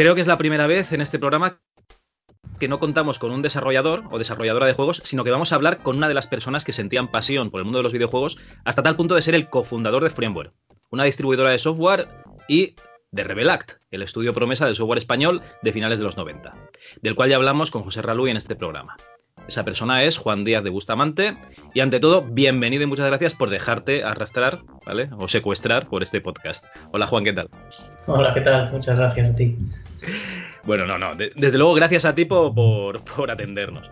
Creo que es la primera vez en este programa que no contamos con un desarrollador o desarrolladora de juegos, sino que vamos a hablar con una de las personas que sentían pasión por el mundo de los videojuegos hasta tal punto de ser el cofundador de Framework, una distribuidora de software y de Revelact, el estudio promesa del software español de finales de los 90, del cual ya hablamos con José Raluy en este programa. Esa persona es Juan Díaz de Bustamante. Y ante todo, bienvenido y muchas gracias por dejarte arrastrar, ¿vale? O secuestrar por este podcast. Hola Juan, ¿qué tal? Hola, ¿qué tal? Muchas gracias a ti. Bueno, no, no. desde luego, gracias a ti por, atendernos.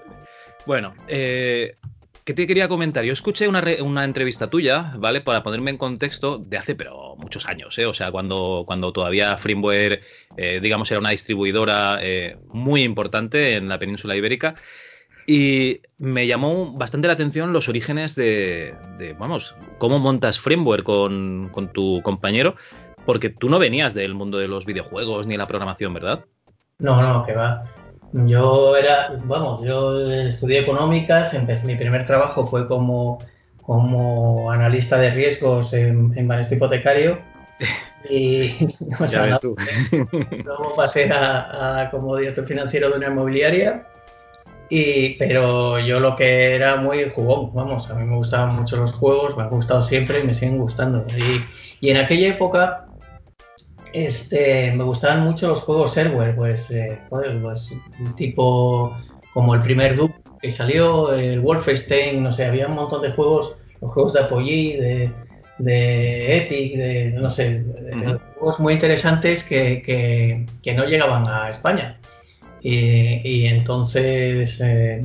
Bueno, eh, ¿qué te quería comentar? Yo escuché una, entrevista tuya, ¿vale? Para ponerme en contexto de hace, pero muchos años, ¿eh? O sea, cuando, cuando todavía Freeware, eh, digamos, era una distribuidora eh, muy importante en la península ibérica. Y me llamó bastante la atención los orígenes de, vamos, cómo montas Framework con, con, tu compañero, porque tú no venías del mundo de los videojuegos ni la programación, ¿verdad? No, no, que va. Yo era, vamos, yo estudié económicas, mi primer trabajo fue como, como analista de riesgos en, en Banesto Hipotecario. Y ves tú. luego pasé a, a, como director financiero de una inmobiliaria y, pero yo lo que era muy jugón, vamos, a mí me gustaban mucho los juegos, me han gustado siempre y me siguen gustando. Y, y en aquella época este, me gustaban mucho los juegos Server, pues, eh, pues, pues, tipo como el primer Doom que salió, el Wolfenstein, no sé, había un montón de juegos, los juegos de Apogee, de, de Epic, de, no sé, juegos muy interesantes que, que, que no llegaban a España. Y, entonces, eh,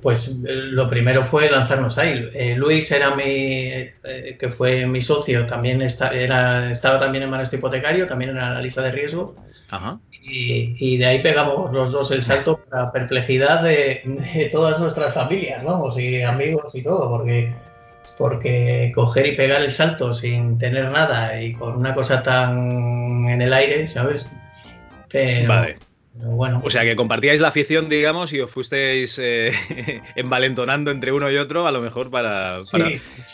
pues lo primero fue lanzarnos ahí. Eh, Luis era mi, eh, que fue mi socio, también era, estaba también en manos hipotecario, también en la lista de riesgo. Y, de ahí pegamos los dos el salto para perplejidad de, todas nuestras familias, vamos, y amigos y todo, porque, porque coger y pegar el salto sin tener nada y con una cosa tan en el aire, ¿sabes? Pero, vale o sea, que compartíais la afición, digamos, y os fuisteis eh, envalentonando entre uno y otro, a lo mejor para.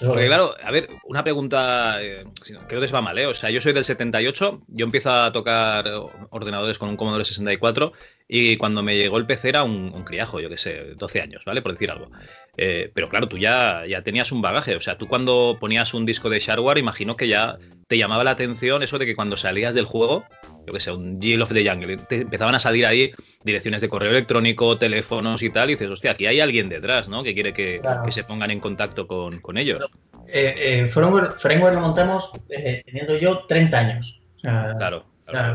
Porque, claro, a ver, una pregunta. Eh, creo que se va mal, ¿eh? O sea, yo soy del 78, yo empiezo a tocar ordenadores con un Commodore 64, y cuando me llegó el PC era un, un criajo, yo qué sé, 12 años, ¿vale? Por decir algo. Eh, pero claro, tú ya, ya tenías un bagaje. O sea, tú cuando ponías un disco de shareware, imagino que ya te llamaba la atención eso de que cuando salías del juego, yo que sé, un Jill of the Jungle, te empezaban a salir ahí direcciones de correo electrónico, teléfonos y tal, y dices, hostia, aquí hay alguien detrás, ¿no? Que quiere que, se pongan en contacto con, ellos. Eh, eh, framework, lo montamos teniendo yo 30 años. claro,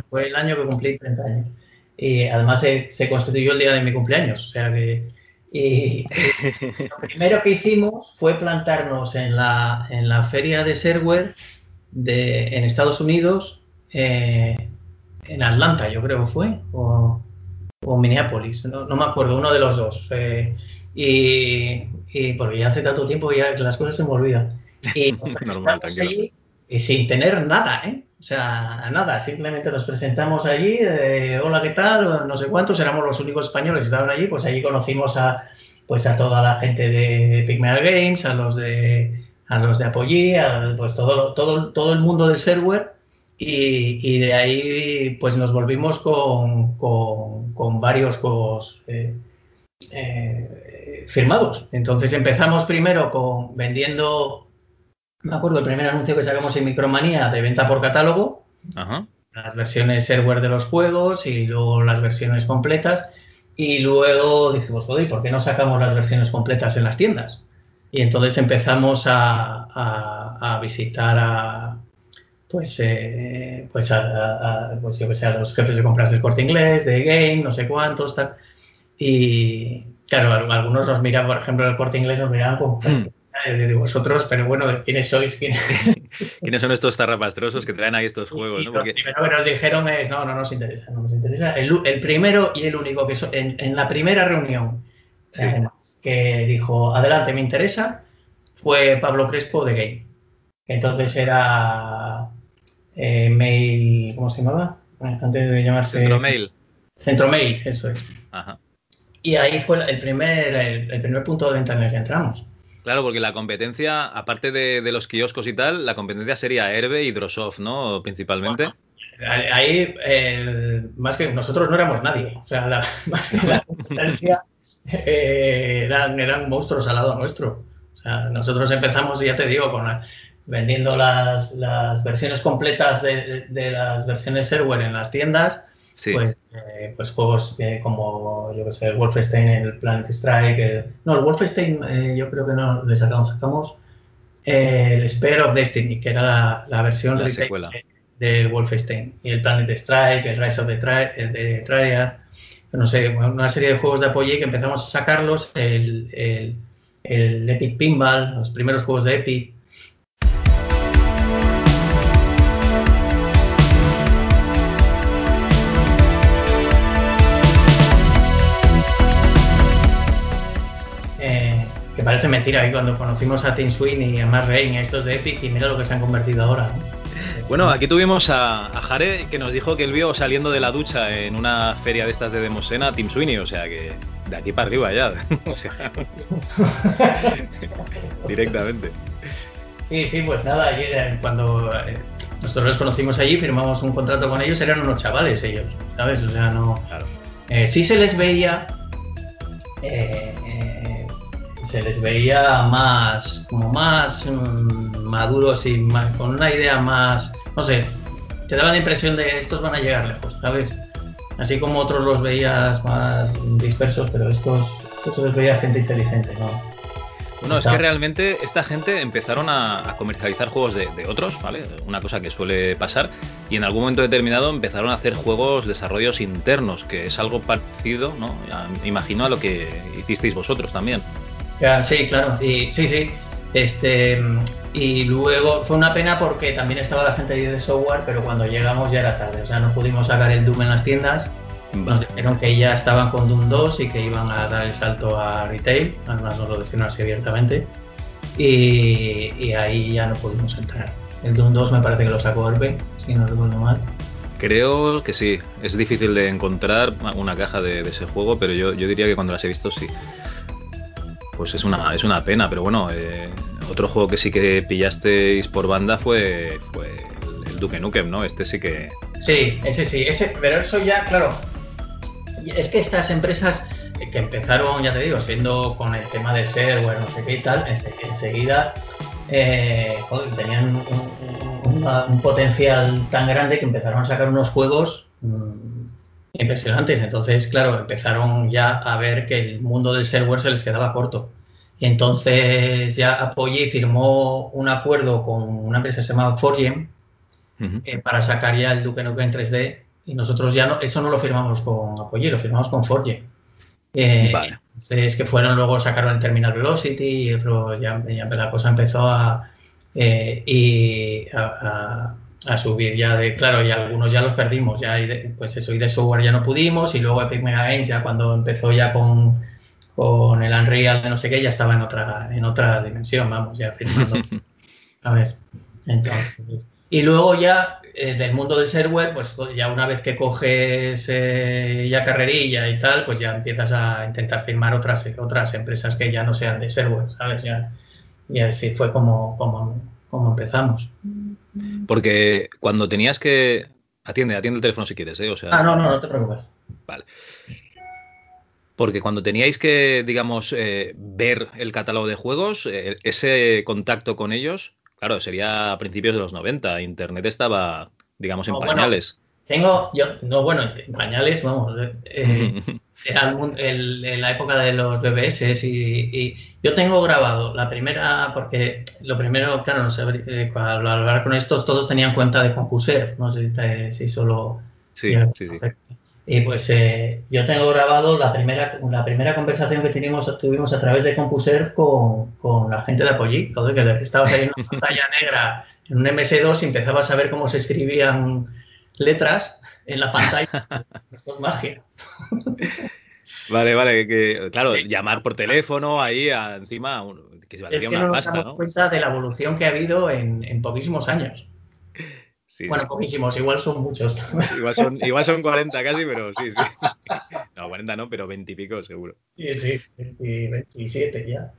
fue el año que cumplí 30 años. Y además se, se constituyó el día de mi cumpleaños. O sea que y, lo primero que hicimos fue plantarnos en la, en la feria de Serware de, en Estados Unidos, eh, en Atlanta, yo creo que fue, o, o Minneapolis, no, no, me acuerdo, uno de los dos. Eh, y, y, porque ya hace tanto tiempo ya que las cosas se me olvidan. Y, Normal, allí, y sin tener nada, ¿eh? O sea, nada, simplemente nos presentamos allí, hola, ¿qué tal? No sé cuántos, éramos los únicos españoles que estaban allí, pues allí conocimos a, pues a toda la gente de Pygmalion Games, a los de a los de Apogee, a, pues todo, todo, todo el mundo del server y, y de ahí pues nos volvimos con, con, con varios juegos eh, eh, firmados. Entonces empezamos primero con vendiendo me acuerdo el primer anuncio que sacamos en Micromanía de venta por catálogo, las versiones server de los juegos y luego las versiones completas. Y luego dijimos, joder, ¿por qué no sacamos las versiones completas en las tiendas? Y entonces empezamos a, visitar a, pues, eh, pues, a, pues yo que sé, a los jefes de compras del corte inglés, de Game, no sé cuántos, tal. Y claro, algunos nos miran, por ejemplo, el corte inglés nos miraban con, hmm de vosotros, pero bueno, ¿quiénes sois? ¿Quiénes son estos tarrapastrosos que traen ahí estos juegos? ¿no? Porque... Lo primero que nos dijeron es, no, no nos interesa, no nos interesa. El, primero y el único que en, la primera reunión que dijo, adelante, me interesa, fue Pablo Crespo de Game. Entonces era eh, Mail, ¿cómo se llamaba? Antes de llamarse... Centromail. Centromail, eso es. Ajá. Y ahí fue el primer, el, primer punto de venta en el que entramos. Claro, porque la competencia, aparte de, los kioscos y tal, la competencia sería Herbe y Drosoft, ¿no? Principalmente. ahí, más que nosotros no éramos nadie. O sea, más que la competencia, eh, eran, eran monstruos al lado nuestro. O sea, nosotros empezamos, ya te digo, con vendiendo las, las, versiones completas de, de, las versiones Server en las tiendas pues, eh, pues, juegos eh, como, yo que sé, el Wolfenstein, el Planet Strike. no, el Wolfenstein eh, yo creo que no le sacamos. Sacamos el Spare of Destiny, que era la, versión del Wolfenstein. Y el Planet Strike, el Rise of the, Triad. No sé, una serie de juegos de apoyo que empezamos a sacarlos. El, el, el Epic Pinball, los primeros juegos de Epic parece mentira que cuando conocimos a Tim Sweeney y a Matt Rain, a estos de Epic, y mira lo que se han convertido ahora. Bueno, aquí tuvimos a, Jare que nos dijo que él vio saliendo de la ducha en una feria de estas de Demosena a Tim Sweeney, o sea que de aquí para arriba ya. o sea, directamente. Sí, sí, pues nada, ayer cuando eh, nosotros los conocimos allí, firmamos un contrato con ellos, eran unos chavales ellos, ¿sabes? O sea, no. Claro. Eh, sí se les veía eh, se les veía más, como más mm, maduros y con una idea más, no sé, te daba la impresión de estos van a llegar lejos, ¿sabes? Así como otros los veías más dispersos, pero estos, estos se les veía gente inteligente, ¿no? Bueno, es que realmente esta gente empezaron a, comercializar juegos de, otros, ¿vale? Una cosa que suele pasar. Y en algún momento determinado empezaron a hacer juegos, desarrollos internos, que es algo parecido, ¿no? imagino a lo que hicisteis vosotros también sí, claro. Y, sí, sí. Este, y luego fue una pena porque también estaba la gente de software, pero cuando llegamos ya era tarde. O sea, no pudimos sacar el Doom en las tiendas. Nos dijeron que ya estaban con Doom 2 y que iban a dar el salto a retail. Además, nos lo dijeron así abiertamente. Y, ahí ya no pudimos entrar. El Doom 2 me parece que lo sacó Orbe, si no recuerdo mal. Creo que sí. Es difícil de encontrar una caja de, ese juego, pero yo, yo diría que cuando las he visto sí pues es una, es una pena, pero bueno, eh, otro juego que sí que pillasteis por banda fue, fue el, Duke Nukem, ¿no? Este sí que... Sí, ese sí, ese, pero eso ya, claro, es que estas empresas que empezaron, ya te digo, siendo con el tema de ser, no sé qué y tal, enseguida eh, tenían un, potencial tan grande que empezaron a sacar unos juegos mm, impresionantes. Entonces, claro, empezaron ya a ver que el mundo del software se les quedaba corto. Y entonces ya Apogee firmó un acuerdo con una empresa que se llama Forgem eh, para sacar ya el Duke Nukem en 3D. Y nosotros ya no, eso no lo firmamos con Apogee, lo firmamos con Forgem. Eh, Entonces, que fueron luego sacaron el Terminal Velocity y otro, ya, la cosa empezó a, eh, y a a subir ya de, claro, y algunos ya los perdimos, ya pues eso, y de software ya no pudimos, y luego Epic Mega Games ya cuando empezó ya con, con el Unreal no sé qué, ya estaba en otra, en otra dimensión, vamos, ya firmando. a ver, entonces. Y luego ya eh, del mundo del software, pues, pues ya una vez que coges eh, ya carrerilla y tal, pues ya empiezas a intentar firmar otras, otras empresas que ya no sean de software, ¿sabes? Ya, y así fue como, como, como empezamos. Porque cuando tenías que. Atiende, atiende el teléfono si quieres, ¿eh? O sea, ah, no, no, no te preocupes. Vale. Porque cuando teníais que, digamos, eh, ver el catálogo de juegos, eh, ese contacto con ellos, claro, sería a principios de los 90. Internet estaba, digamos, en pañales. tengo, yo, no, bueno, en pañales, vamos. Eh, era el, la época de los BBS y, yo tengo grabado la primera, porque lo primero, claro, no sé, eh, al hablar con estos todos tenían cuenta de Compuser, no sé si, solo... Sí, sí, sí. Y pues eh, yo tengo grabado la primera, la primera conversación que tuvimos, tuvimos a través de Compuser con, con la gente de Apogee, que estabas ahí en una pantalla negra en un MS2 y empezabas a ver cómo se escribían letras en la pantalla. Esto es magia. Vale, vale, que claro, llamar por teléfono ahí encima que se es que una no nos damos cuenta de la evolución que ha habido en, en poquísimos años bueno, poquísimos, igual son muchos. Igual son, igual son 40 casi, pero sí, sí. No, 40 no, pero 20 y pico seguro. Sí, sí, 27 ya.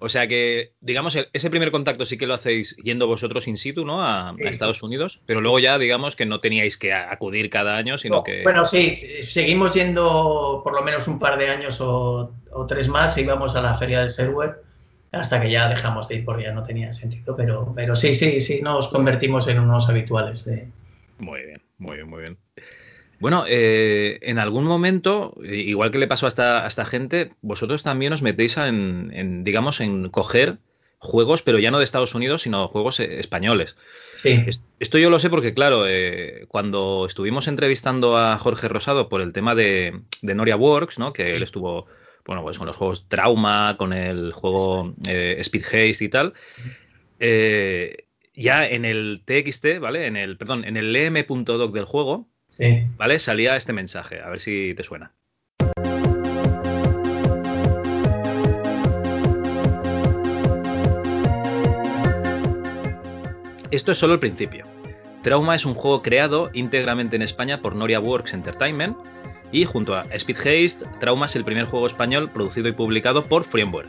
O sea que, digamos, ese primer contacto sí que lo hacéis yendo vosotros in situ, ¿no? A, Estados Unidos, pero luego ya, digamos, que no teníais que acudir cada año, sino que... Bueno, sí, seguimos yendo por lo menos un par de años o, o tres más, íbamos a la feria del software hasta que ya dejamos de ir porque ya no tenía sentido, pero, pero sí, sí, sí, nos convertimos en unos habituales de... Muy bien, muy bien, muy bien. Bueno, eh, en algún momento, igual que le pasó a esta, esta gente, vosotros también os metéis en, digamos, en coger juegos, pero ya no de Estados Unidos, sino juegos eh, españoles. Sí. Esto yo lo sé porque, claro, eh, cuando estuvimos entrevistando a Jorge Rosado por el tema de, de Noria Works, ¿no? Que él estuvo bueno, pues con los juegos Trauma, con el juego eh, Speed Haste y tal. Eh, ya en el TXT, ¿vale? En el, perdón, en el lm.doc del juego, ¿vale? Salía este mensaje, a ver si te suena. Esto es solo el principio. Trauma es un juego creado íntegramente en España por Noria Works Entertainment y junto a Speed Haste, Trauma es el primer juego español producido y publicado por Freemware.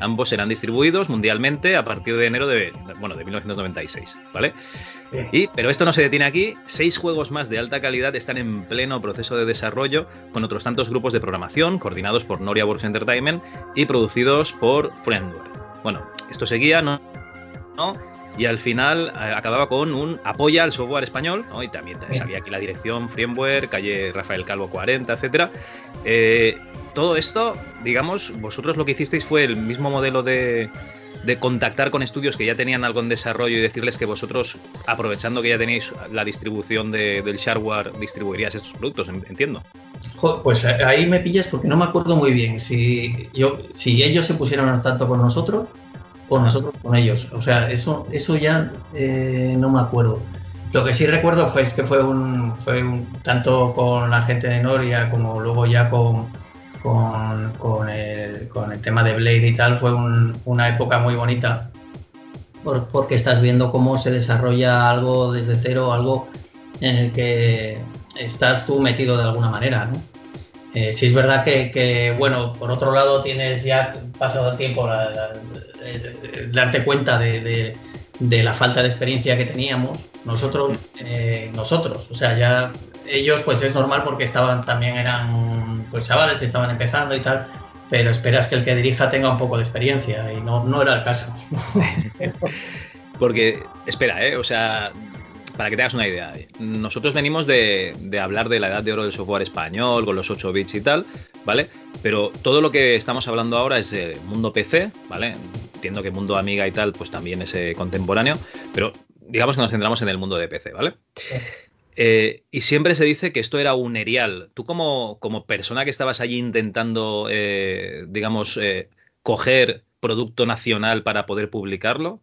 Ambos serán distribuidos mundialmente a partir de enero de, bueno, de 1996, ¿vale? Y, pero esto no se detiene aquí, seis juegos más de alta calidad están en pleno proceso de desarrollo con otros tantos grupos de programación coordinados por Noria Works Entertainment y producidos por Friendware. Bueno, esto seguía, ¿no? ¿no? y al final eh, acababa con un apoya al software español, y también salía aquí la dirección, Framework, calle Rafael Calvo 40, etcétera. Eh, todo esto, digamos, vosotros lo que hicisteis fue el mismo modelo de, contactar con estudios que ya tenían algo en desarrollo y decirles que vosotros, aprovechando que ya tenéis la distribución del shareware, distribuirías estos productos, entiendo. Pues ahí me pillas porque no me acuerdo muy bien si, yo, si ellos se pusieron tanto con nosotros o nosotros con ellos. O sea, eso, eso ya eh, no me acuerdo. Lo que sí recuerdo fue que fue un, fue un, tanto con la gente de Noria como luego ya con, con, el, tema de Blade y tal, fue una época muy bonita porque estás viendo cómo se desarrolla algo desde cero, algo en el que estás tú metido de alguna manera, ¿no? Eh, sí es verdad que, bueno, por otro lado tienes ya pasado el tiempo la, darte cuenta de, la falta de experiencia que teníamos. Nosotros, eh, nosotros, o sea, ya ellos pues es normal porque estaban también eran pues chavales que estaban empezando y tal, pero esperas que el que dirija tenga un poco de experiencia y no, no era el caso. porque, espera, ¿eh? o sea, para que te hagas una idea, nosotros venimos de, hablar de la edad de oro del software español, con los 8 bits y tal, ¿vale? Pero todo lo que estamos hablando ahora es de mundo PC, ¿vale? Entiendo que mundo Amiga y tal, pues también es eh, contemporáneo, pero digamos que nos centramos en el mundo de PC, ¿vale? Eh, y siempre se dice que esto era un erial. Tú como, como persona que estabas allí intentando, eh, digamos, coger producto nacional para poder publicarlo.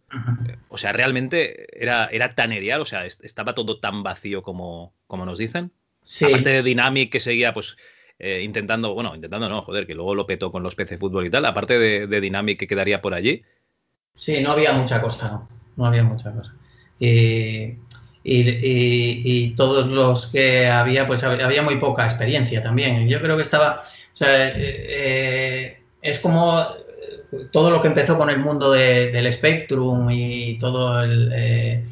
O sea, realmente era, era tan ideal, o sea, estaba todo tan vacío como, como nos dicen. Sí. Aparte de Dynamic que seguía, pues, eh, intentando, bueno, intentando no, joder, que luego lo petó con los PC Fútbol y tal, aparte de, de, Dynamic que quedaría por allí. Sí, no había mucha cosa, no, no había mucha cosa. Y, y, todos los que había, pues había muy poca experiencia también. Yo creo que estaba, o sea, eh, eh, es como todo lo que empezó con el mundo del Spectrum y todo el... Eh,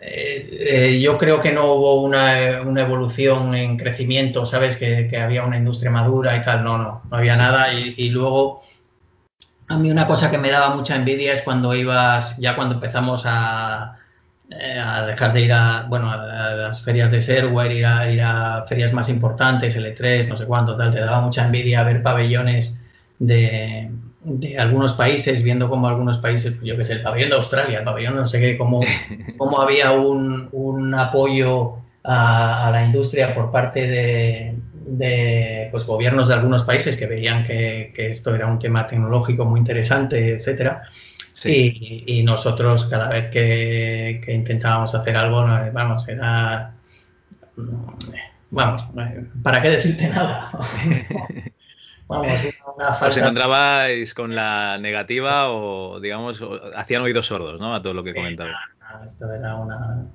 eh, yo creo que no hubo una, evolución en crecimiento, ¿sabes? Que, había una industria madura y tal. No, no, no había nada. Y, luego, a mí una cosa que me daba mucha envidia es cuando ibas, ya cuando empezamos a, eh, a dejar de ir a, bueno, a, las ferias de Serware, ir a, ir a ferias más importantes, L3, no sé cuánto, tal. Te daba mucha envidia ver pabellones de de algunos países, viendo como algunos países, pues yo que sé, el pabellón de Australia, el pabellón no sé qué, cómo, cómo había un, un, apoyo a, la industria por parte de, pues, gobiernos de algunos países que veían que, esto era un tema tecnológico muy interesante, etcétera. Y, nosotros cada vez que, intentábamos hacer algo, vamos, era... Vamos, ¿para qué decirte nada? vamos, una falta... ¿Os encontrabais con la negativa o, digamos, hacían oídos sordos, ¿no? A todo lo que comentabas. Esto era una,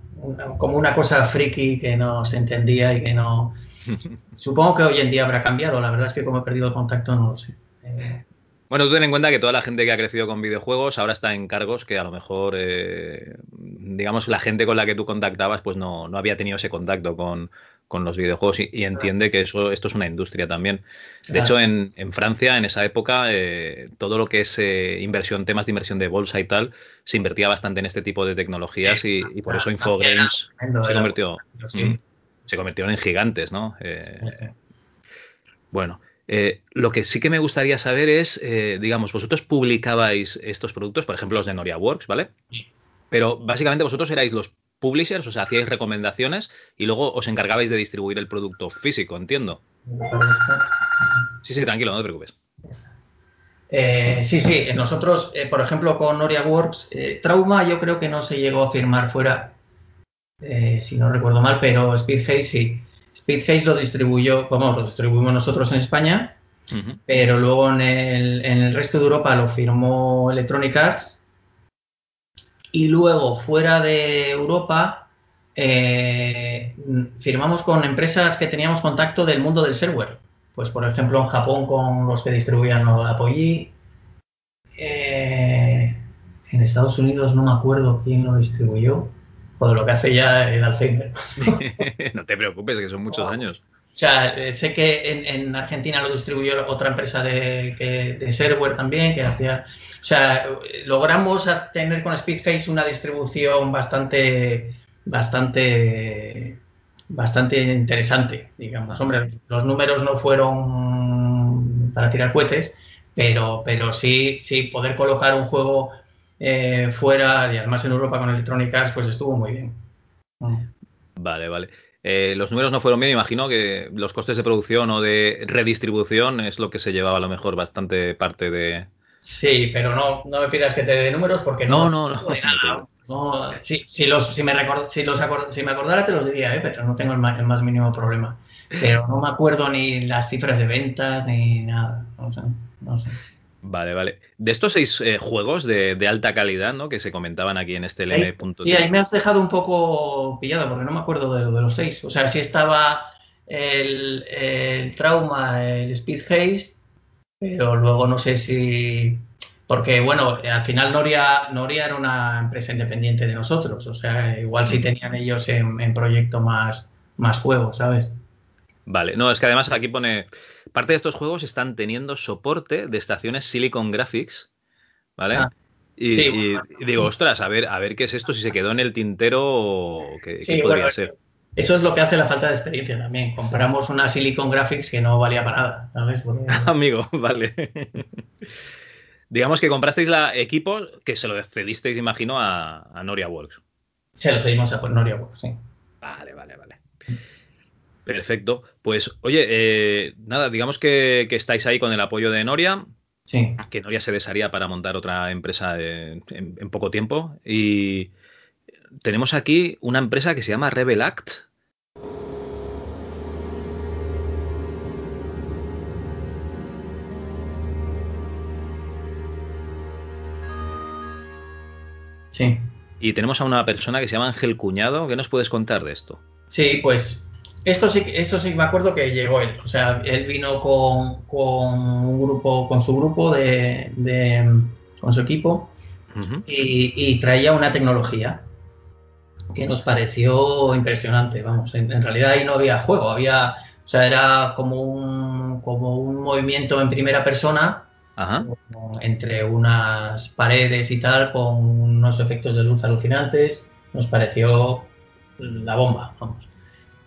como una cosa friki que no se entendía y que no... Supongo que hoy en día habrá cambiado, la verdad es que como he perdido contacto no lo sé. Eh, bueno, tú ten en cuenta que toda la gente que ha crecido con videojuegos ahora está en cargos que a lo mejor, eh, digamos, la gente con la que tú contactabas pues no, no había tenido ese contacto con, con los videojuegos y, entiende que eso esto es una industria también. De hecho, en, Francia, en esa época, eh, todo lo que es eh, inversión, temas de inversión de bolsa y tal, se invertía bastante en este tipo de tecnologías y, por eso Infogrames se convirtió, mm, se convirtieron en gigantes, ¿no? Eh, bueno. Lo que sí que me gustaría saber es, digamos, vosotros publicabais estos productos, por ejemplo, los de Noria Works, ¿vale? Pero básicamente vosotros erais los publishers, o sea, hacíais recomendaciones y luego os encargabais de distribuir el producto físico, entiendo. Sí, sí, tranquilo, no te preocupes. Eh, sí, sí, nosotros, eh, por ejemplo, con Noria Works, eh, Trauma yo creo que no se llegó a firmar fuera, si no recuerdo mal, pero Speedhaze sí. Speedhaze lo distribuyó, vamos, lo distribuimos nosotros en España, pero luego en el, en el resto de Europa lo firmó Electronic Arts y luego, fuera de Europa, eh, firmamos con empresas que teníamos contacto del mundo del software. Pues, por ejemplo, en Japón con los que distribuían Apogee. Eh, en Estados Unidos no me acuerdo quién lo distribuyó. Joder, lo que hace ya el Alzheimer. no te preocupes, que son muchos años. O sea, eh, sé que en, Argentina lo distribuyó otra empresa de, que, de software también, que hacía o sea, logramos tener con Speedface una distribución bastante, bastante, bastante interesante, digamos. Hombre, los números no fueron para tirar cohetes, pero, pero sí, sí, poder colocar un juego eh, fuera y además en Europa con Electronic Arts, pues estuvo muy bien. Vale, vale. Eh, los números no fueron bien, imagino que los costes de producción o de redistribución es lo que se llevaba a lo mejor bastante parte de, Sí, pero no, no me pidas que te dé números porque no. No, no, no. si, si, los, si, me si, los si me acordara te los diría, ¿eh? pero no tengo el más, mínimo problema. Pero no me acuerdo ni las cifras de ventas ni nada. No sé, no sé. Vale, vale. De estos seis eh, juegos de, alta calidad, ¿no? Que se comentaban aquí en este LM. Sí, ahí me has dejado un poco pillado porque no me acuerdo de, de los seis. O sea, si estaba el, el Trauma, el Speed Haste, pero luego no sé si... Porque, bueno, al final Noria, Noria era una empresa independiente de nosotros, o sea, igual si tenían ellos en, proyecto más, más juegos, ¿sabes? Vale, no, es que además aquí pone, parte de estos juegos están teniendo soporte de estaciones Silicon Graphics, ¿vale? Ah, y, digo, ostras, a ver, a ver qué es esto, si se quedó en el tintero o qué, podría ser. Eso es lo que hace la falta de experiencia también. Compramos una Silicon Graphics que no valía para nada, ¿sabes? Amigo, vale. Digamos que comprasteis la equipo que se lo cedisteis, imagino, a, Noria Works. Se lo cedimos a Noria Works, sí. Vale, vale, vale. Perfecto. Pues, oye, eh, nada, digamos que, estáis ahí con el apoyo de Noria. Sí. Que Noria se desharía para montar otra empresa en, en poco tiempo. Y tenemos aquí una empresa que se llama Rebel Act. Sí. Y tenemos a una persona que se llama Ángel Cuñado. ¿Qué nos puedes contar de esto? Sí, pues esto sí, eso sí me acuerdo que llegó él. O sea, él vino con, un grupo, con su grupo de, con su equipo y, traía una tecnología que nos pareció impresionante. Vamos, en, realidad ahí no había juego, había, o sea, era como un, como un movimiento en primera persona entre unas paredes y tal con unos efectos de luz alucinantes. Nos pareció la bomba, vamos.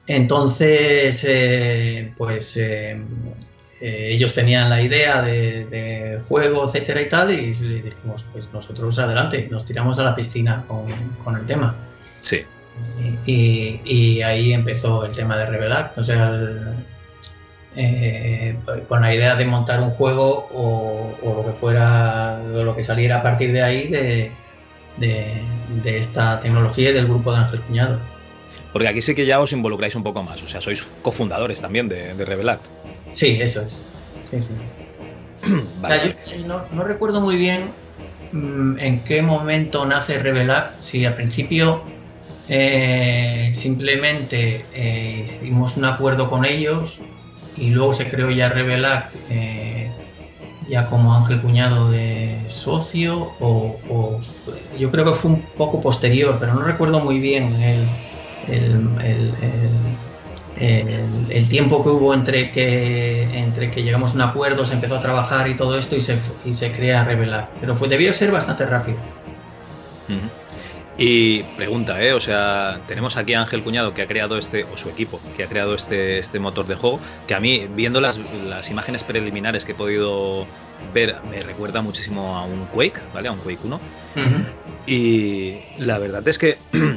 Entonces, eh, pues eh, eh, ellos tenían la idea de, juego, etcétera y tal, y dijimos, pues nosotros adelante, nos tiramos a la piscina con, con el tema. Sí. Y, ahí empezó el tema de Revelar. O sea, eh, con la idea de montar un juego o, lo que fuera, o lo que saliera a partir de ahí de, de, esta tecnología y del grupo de Ángel Cuñado. Porque aquí sí que ya os involucráis un poco más, o sea, sois cofundadores también de, de Revelar. Sí, eso es. Sí, sí. no, recuerdo muy bien mm, en qué momento nace Revelar, si al principio eh, simplemente eh, hicimos un acuerdo con ellos y luego se creó ya Revelar eh, ya como Ángel Cuñado de socio o, yo creo que fue un poco posterior, pero no recuerdo muy bien el, el, tiempo que hubo entre que, entre que llegamos a un acuerdo, se empezó a trabajar y todo esto y se, y se crea Revelar. Pero fue, debió ser bastante rápido. Y pregunta, ¿eh? O sea, tenemos aquí a Ángel Cuñado que ha creado este, o su equipo, que ha creado este, este motor de juego, que a mí, viendo las, las imágenes preliminares que he podido ver, me recuerda muchísimo a un Quake, ¿vale? A un Quake 1. Y la verdad es que,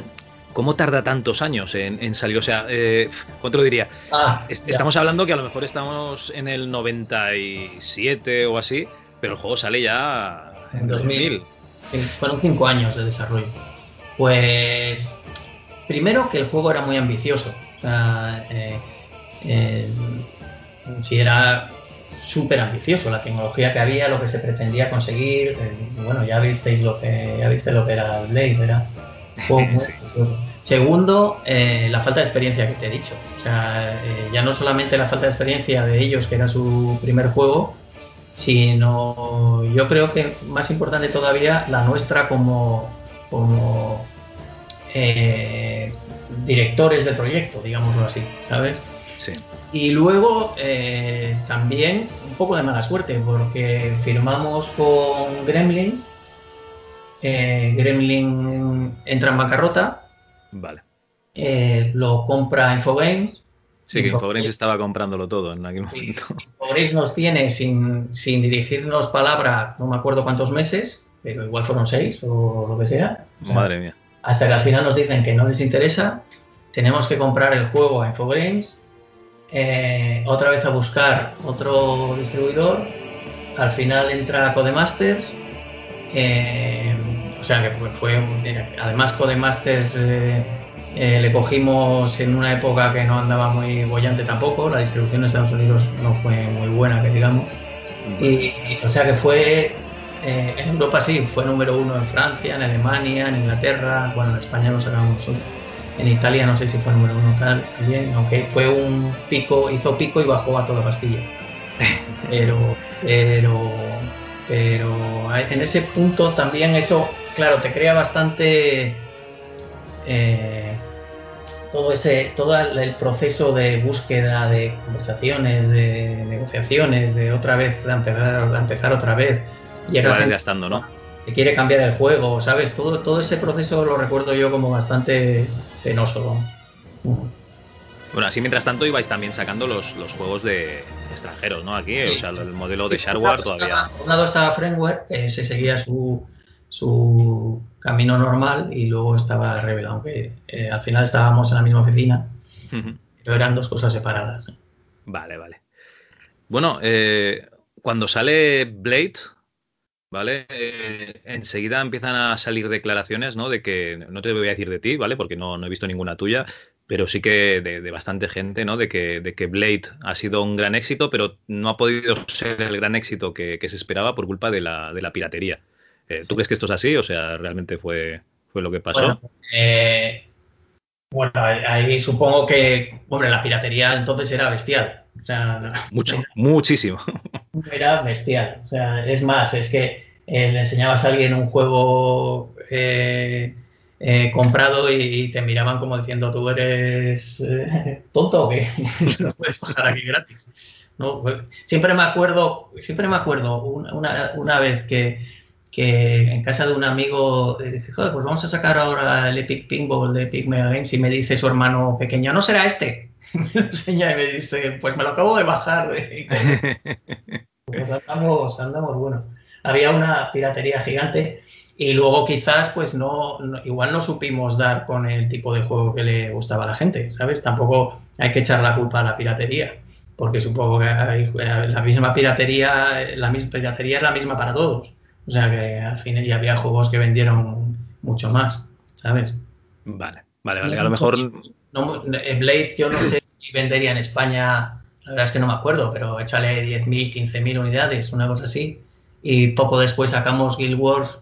¿cómo tarda tantos años en, salir? O sea, eh, ¿cuánto lo diría? Ah, estamos hablando que a lo mejor estamos en el 97 o así, pero el juego sale ya en 2000. Sí, fueron cinco años de desarrollo. Pues primero que el juego era muy ambicioso. O sea, eh, eh, si era súper ambicioso la tecnología que había, lo que se pretendía conseguir. Eh, bueno, ya visteis lo que ya viste lo que era Blade, Segundo, la falta de experiencia que te he dicho. O sea, ya no solamente la falta de experiencia de ellos, que era su primer juego, sino yo creo que más importante todavía la nuestra como, como eh, directores de proyecto, digámoslo así, ¿sabes? Sí. Y luego eh, también un poco de mala suerte, porque firmamos con Gremlin. Eh, Gremlin entra en bancarrota. Vale. lo compra Infogames. Sí, que Infogames estaba comprándolo todo en aquel momento. Infogames nos tiene sin, sin dirigirnos palabra, no me acuerdo cuántos meses, pero igual fueron seis o lo que sea. Madre mía hasta que al final nos dicen que no les interesa, tenemos que comprar el juego a Infogrames, eh, otra vez a buscar otro distribuidor, al final entra Codemasters, eh, o sea que fue, además Codemasters eh, le cogimos en una época que no andaba muy bollante tampoco, la distribución en Estados Unidos no fue muy buena, que digamos, y, o sea que fue eh, en Europa sí, fue número uno en Francia, en Alemania, en Inglaterra, bueno, en España lo sacamos nosotros. En Italia no sé si fue número uno tal también, aunque fue un pico, hizo pico y bajó a toda pastilla. Pero, pero, pero en ese punto también eso, claro, te crea bastante eh, todo ese, todo el proceso de búsqueda de conversaciones, de negociaciones, de otra vez, de empezar, de empezar otra vez Llega desgastando, ¿no? Que quiere cambiar el juego, ¿sabes? Todo, todo ese proceso lo recuerdo yo como bastante penoso. Bueno, así mientras tanto ibais también sacando los, los juegos de extranjeros, ¿no? Aquí, o sea, el modelo de Shareware todavía. Por un lado estaba Framework, que se seguía su, su camino normal, y luego estaba Rebel, aunque eh, al final estábamos en la misma oficina, pero eran dos cosas separadas. Vale, vale. Bueno, eh, cuando sale Blade, ¿vale? Eh, enseguida empiezan a salir declaraciones, ¿no? De que, no te voy a decir de ti, ¿vale? Porque no, he visto ninguna tuya, pero sí que de, bastante gente, ¿no? De que, de que Blade ha sido un gran éxito, pero no ha podido ser el gran éxito que, se esperaba por culpa de la, de la piratería. Eh, ¿Tú crees que esto es así? O sea, ¿realmente fue, fue lo que pasó? Bueno, eh, bueno ahí supongo que, hombre, la piratería entonces era bestial. O sea, Mucho, muchísimo. Era bestial. O sea, es más, es que eh, le enseñabas a alguien un juego eh, comprado y, te miraban como diciendo, tú eres tonto o qué, no puedes bajar aquí gratis. Pues, siempre me acuerdo, siempre me acuerdo una, vez que, en casa de un amigo dije, joder, pues vamos a sacar ahora el Epic Pinball de Epic Mega Games y me dice su hermano pequeño, no será este. me lo enseña y me dice, pues me lo acabo de bajar. pues andamos, andamos, bueno. Había una piratería gigante y luego quizás, pues no, igual no supimos dar con el tipo de juego que le gustaba a la gente, ¿sabes? Tampoco hay que echar la culpa a la piratería, porque supongo que la misma piratería, la misma piratería es la misma para todos. O sea que al fin ya había juegos que vendieron mucho más, ¿sabes? Vale, vale, vale. A lo mejor. Eh, Blade, yo no sé si vendería en España, la verdad es que no me acuerdo, pero échale 10.000, 15.000 unidades, una cosa así. Y poco después sacamos Guild Wars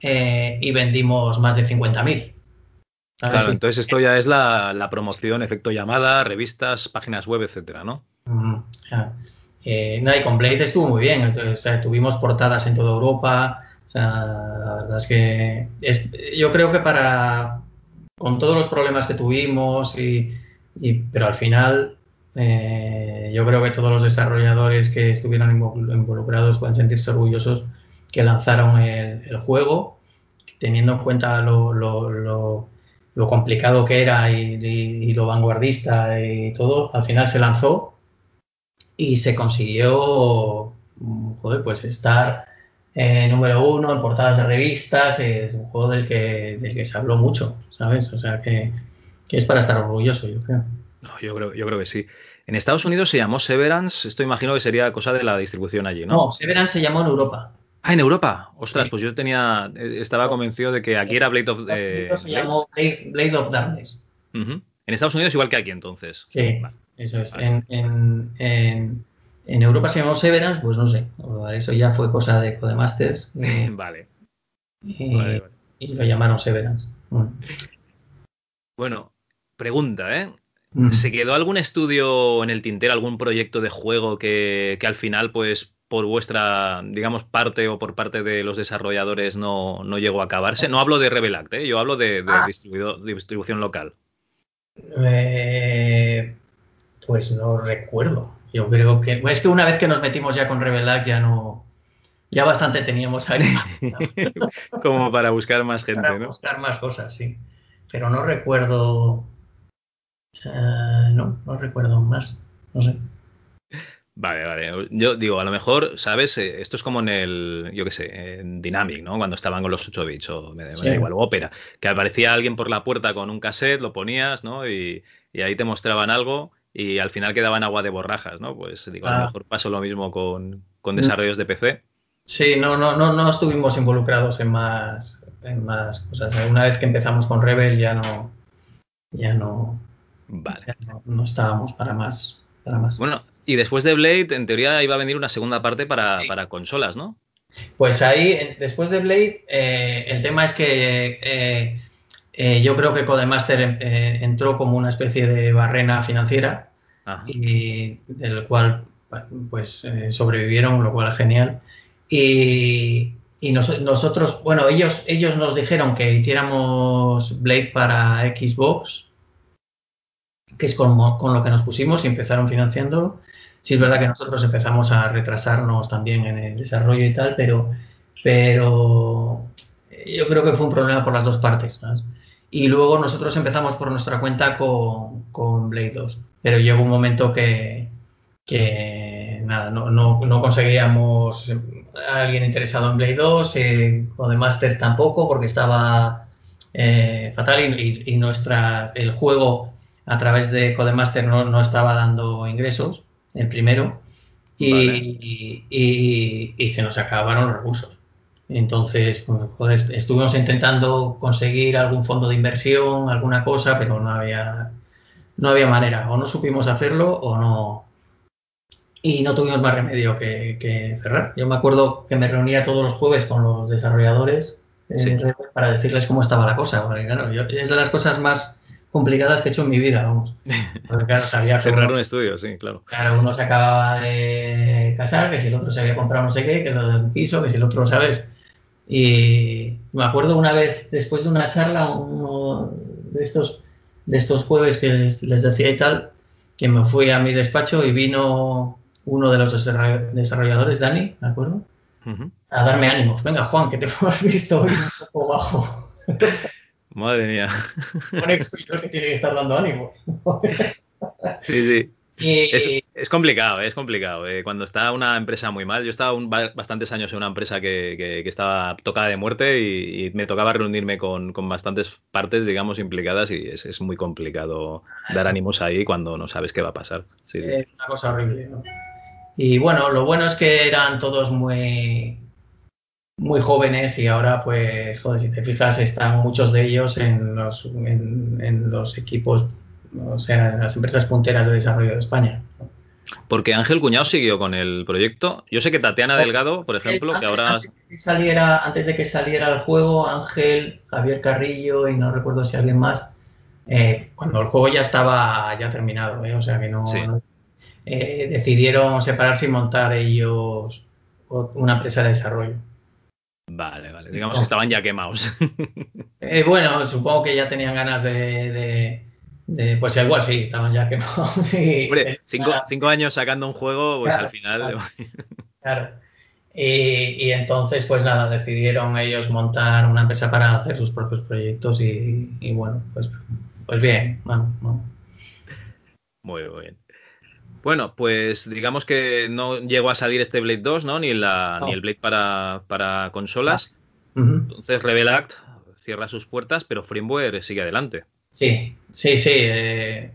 eh, y vendimos más de 50.000. Claro, entonces esto ya es la, promoción, efecto llamada, revistas, páginas web, etcétera, ¿no? Eh, no, y con Blade estuvo muy bien. tuvimos portadas en toda Europa. O sea, la verdad es que yo creo que para con todos los problemas que tuvimos y, pero al final eh, yo creo que todos los desarrolladores que estuvieron involucrados pueden sentirse orgullosos que lanzaron el, juego, teniendo en cuenta lo, complicado que era y, lo vanguardista y todo, al final se lanzó y se consiguió pues estar eh, número uno en portadas de revistas, es un juego del que, del que se habló mucho, ¿sabes? O sea que, es para estar orgulloso, yo creo. yo creo. Yo creo que sí. En Estados Unidos se llamó Severance, esto imagino que sería cosa de la distribución allí, ¿no? No, Severance se llamó en Europa. Ah, en Europa. Ostras, pues yo tenía, eh, estaba convencido de que aquí era Blade of. Eh, se llamó Blade, of Darkness. En Estados Unidos igual que aquí entonces. Sí, eso es. En, Europa se llamó Severance, pues no sé. Eso ya fue cosa de Codemasters. vale. Y, y lo llamaron Severance. Bueno, pregunta, ¿eh? ¿Se quedó algún estudio en el tintero, algún proyecto de juego que, que al final, pues, por vuestra, digamos, parte o por parte de los desarrolladores no, no llegó a acabarse. No hablo de Revelact, ¿eh? yo hablo de, ah. distribución local. Eh, pues no recuerdo. Yo creo que. Es que una vez que nos metimos ya con Revelact ya no. Ya bastante teníamos ahí. Como para buscar más gente, para Buscar más cosas, sí. Pero no recuerdo. Eh, no, no recuerdo más. No sé. Vale, vale. Yo digo, a lo mejor, ¿sabes? Eh, esto es como en el, yo qué sé, en Dynamic, ¿no? Cuando estaban con los 8 bits o me, da igual, Opera, que aparecía alguien por la puerta con un cassette, lo ponías, ¿no? Y, ahí te mostraban algo y al final quedaban agua de borrajas, ¿no? Pues digo, a lo ah. mejor pasó lo mismo con, con mm. desarrollos de PC. Sí, no, no, no, no estuvimos involucrados en más, en más cosas. Una vez que empezamos con Rebel ya no, ya no, vale. no, estábamos para más, para más. Bueno, y después de Blade, en teoría iba a venir una segunda parte para, consolas, ¿no? Pues ahí, después de Blade, eh, el tema es que eh, eh, yo creo que Codemaster entró como una especie de barrena financiera y del cual pues sobrevivieron, lo cual es genial. Y, nosotros, bueno, ellos, ellos nos dijeron que hiciéramos Blade para Xbox, que es con, con lo que nos pusimos y empezaron financiándolo. Sí es verdad que nosotros empezamos a retrasarnos también en el desarrollo y tal, pero, pero yo creo que fue un problema por las dos partes. Y luego nosotros empezamos por nuestra cuenta con, con Blade 2, pero llegó un momento que, que nada, no, no, conseguíamos a alguien interesado en Blade 2, eh, o de Master tampoco, porque estaba eh, fatal y, y, nuestra, el juego a través de Codemaster no, no estaba dando ingresos el primero, y, y, se nos acabaron los recursos. Entonces, pues, joder, estuvimos intentando conseguir algún fondo de inversión, alguna cosa, pero no había, no había manera. O no supimos hacerlo o no. Y no tuvimos más remedio que, cerrar. Yo me acuerdo que me reunía todos los jueves con los desarrolladores eh, para decirles cómo estaba la cosa. Porque, claro, es de las cosas más complicadas que he hecho en mi vida, vamos. Porque claro, sabía Cerrar un estudio, sí, claro. Claro, uno se acababa de casar, que si el otro se había comprado no sé qué, que lo del piso, que si el otro, ¿sabes? Y me acuerdo una vez, después de una charla, uno de estos, de estos jueves que les, decía y tal, que me fui a mi despacho y vino uno de los desarrolladores, Dani, ¿de acuerdo? A darme ánimos. Venga, Juan, que te hemos visto hoy un poco bajo. Madre mía. Un ex que tiene que estar dando ánimo. sí, sí. Y, Es complicado, es complicado. Eh, cuando está una empresa muy mal, yo estaba un, bastantes años en una empresa que, estaba tocada de muerte y, me tocaba reunirme con, bastantes partes, digamos, implicadas y es, muy complicado dar ánimos ahí cuando no sabes qué va a pasar. Es una cosa horrible. Y bueno, lo bueno es que eran todos muy, muy jóvenes y ahora, pues, joder, si te fijas, están muchos de ellos en los, en los equipos, o sea, las empresas punteras de desarrollo de España. Porque Ángel Cuñado siguió con el proyecto. Yo sé que Tatiana Delgado, por ejemplo, que ahora. Antes de que, saliera, antes de que saliera el juego, Ángel, Javier Carrillo y no recuerdo si alguien más, eh, cuando el juego ya estaba ya terminado, eh, o sea que no. Eh, decidieron separarse y montar ellos una empresa de desarrollo. Vale, vale. Digamos que estaban ya quemados. bueno, supongo que ya tenían ganas de pues igual sí, estaban ya quemados. Hombre, cinco, años sacando un juego, pues al final. Claro. Y, entonces, pues nada, decidieron ellos montar una empresa para hacer sus propios proyectos y, bueno, pues, pues bien. Muy bien. Bueno, pues digamos que no llegó a salir este Blade 2, ¿no? Ni, la, ni el Blade para, consolas. Entonces Rebel Act cierra sus puertas, pero Firmware sigue adelante. Sí, sí, sí. Eh,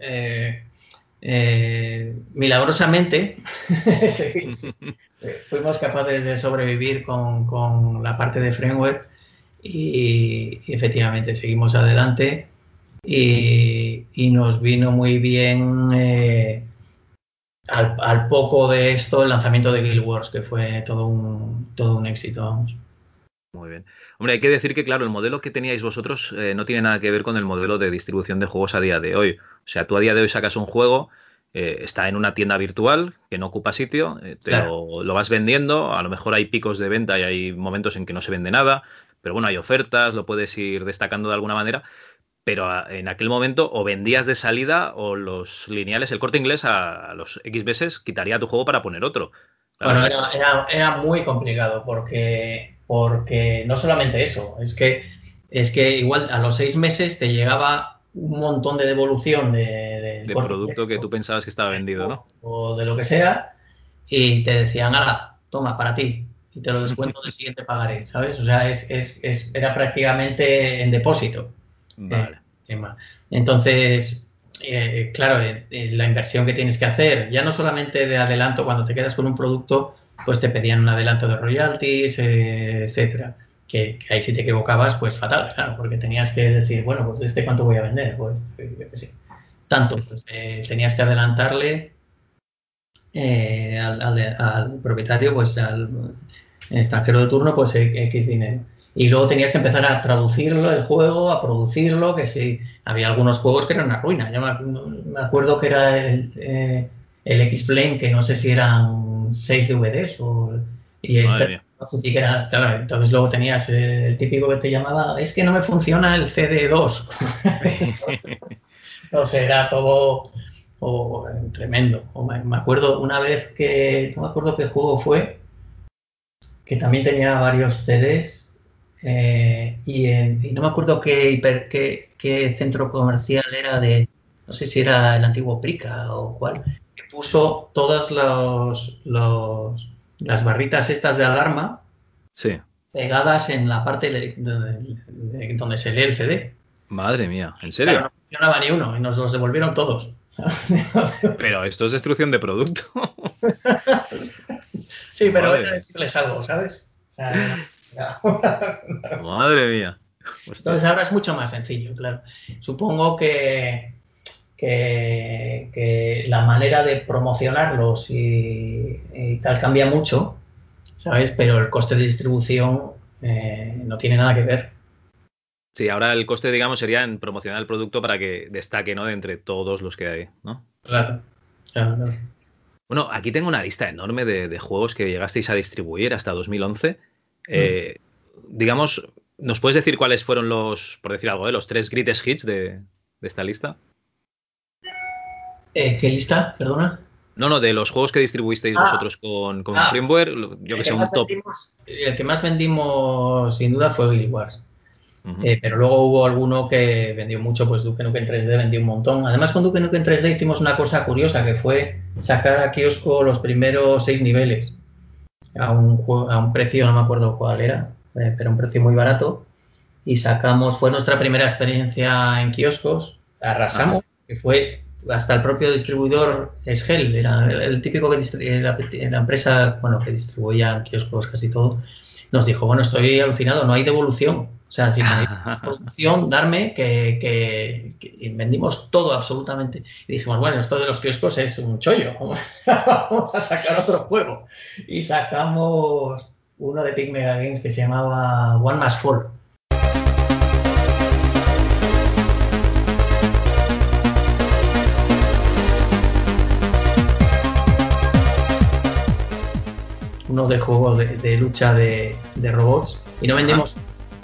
eh, eh milagrosamente fuimos capaces de sobrevivir con, la parte de Framework y, efectivamente seguimos adelante y, nos vino muy bien eh, al, poco de esto el lanzamiento de Guild Wars, que fue todo un, todo un éxito, vamos. Muy bien. Hombre, hay que decir que, claro, el modelo que teníais vosotros eh, no tiene nada que ver con el modelo de distribución de juegos a día de hoy. O sea, tú a día de hoy sacas un juego, eh, está en una tienda virtual que no ocupa sitio, eh, lo, vas vendiendo, a lo mejor hay picos de venta y hay momentos en que no se vende nada, pero bueno, hay ofertas, lo puedes ir destacando de alguna manera. Pero en aquel momento o vendías de salida o los lineales, el corte inglés a, los X veces quitaría tu juego para poner otro. bueno, era muy complicado porque porque no solamente eso, es que, es que igual a los seis meses te llegaba un montón de devolución de, de, producto que tú pensabas que estaba vendido, ¿no? O de lo que sea, y te decían, ala, toma, para ti, y te lo descuento del siguiente pagaré, ¿sabes? O sea, es, es, es, era prácticamente en depósito. Vale. Eh, Entonces, eh, claro, eh, la inversión que tienes que hacer, ya no solamente de adelanto cuando te quedas con un producto, pues te pedían un adelanto de royalties, eh, etcétera. Que, ahí si te equivocabas, pues fatal, claro, porque tenías que decir, bueno, pues este cuánto voy a vender, pues yo qué. Tanto, pues eh, tenías que adelantarle eh, al, propietario, pues al extranjero de turno, pues X dinero. Y luego tenías que empezar a traducirlo, el juego, a producirlo, que si había algunos juegos que eran una ruina. Yo me, acuerdo que era el, el X-Plane, que no sé si eran seis DVDs o, y entonces luego tenías el típico que te llamaba, es que no me funciona el CD2. o sea, era todo tremendo. me, acuerdo una vez que, no me acuerdo qué juego fue, que también tenía varios CDs eh, y, no me acuerdo qué, qué, centro comercial era de, no sé si era el antiguo Prica o cuál, puso todas los, las barritas estas de alarma pegadas en la parte donde se lee el CD. Madre mía, ¿en serio? no funcionaba ni uno y nos los devolvieron todos. Pero esto es destrucción de producto. sí, pero voy a decirles algo, ¿sabes? Madre mía. Entonces ahora es mucho más sencillo, claro. Supongo que, que, la manera de promocionarlos y, tal cambia mucho, ¿sabes? Pero el coste de distribución eh, no tiene nada que ver. Sí, ahora el coste, digamos, sería en promocionar el producto para que destaque, ¿no? De entre todos los que hay, ¿no? Claro, claro, Bueno, aquí tengo una lista enorme de, juegos que llegasteis a distribuir hasta 2011. Eh, digamos, ¿nos puedes decir cuáles fueron los, por decir algo, de los tres greatest hits de esta lista? Eh, ¿Qué lista? Perdona. No, no, de los juegos que distribuisteis ah. vosotros con, con Firmware, yo que sé, un top. el que más vendimos sin duda fue Guild Wars. Eh, pero luego hubo alguno que vendió mucho, pues Duke Nukem 3D vendió un montón. Además, con Duke Nukem 3D hicimos una cosa curiosa, que fue sacar a kiosco los primeros seis niveles a un, a un precio, no me acuerdo cuál era, eh, pero un precio muy barato. Y sacamos, fue nuestra primera experiencia en kioscos, arrasamos, que fue hasta el propio distribuidor Esgel, era el, típico que la, la, empresa, bueno, que distribuía kioscos casi todo, nos dijo, bueno, estoy alucinado, no hay devolución. O sea, si no hay devolución, darme que, que, vendimos todo absolutamente. Y dijimos, bueno, esto de los kioscos es un chollo, vamos a sacar otro juego. Y sacamos uno de Pigmega Games que se llamaba One Más Fall. Uno de juegos de, lucha de, robots y no vendimos.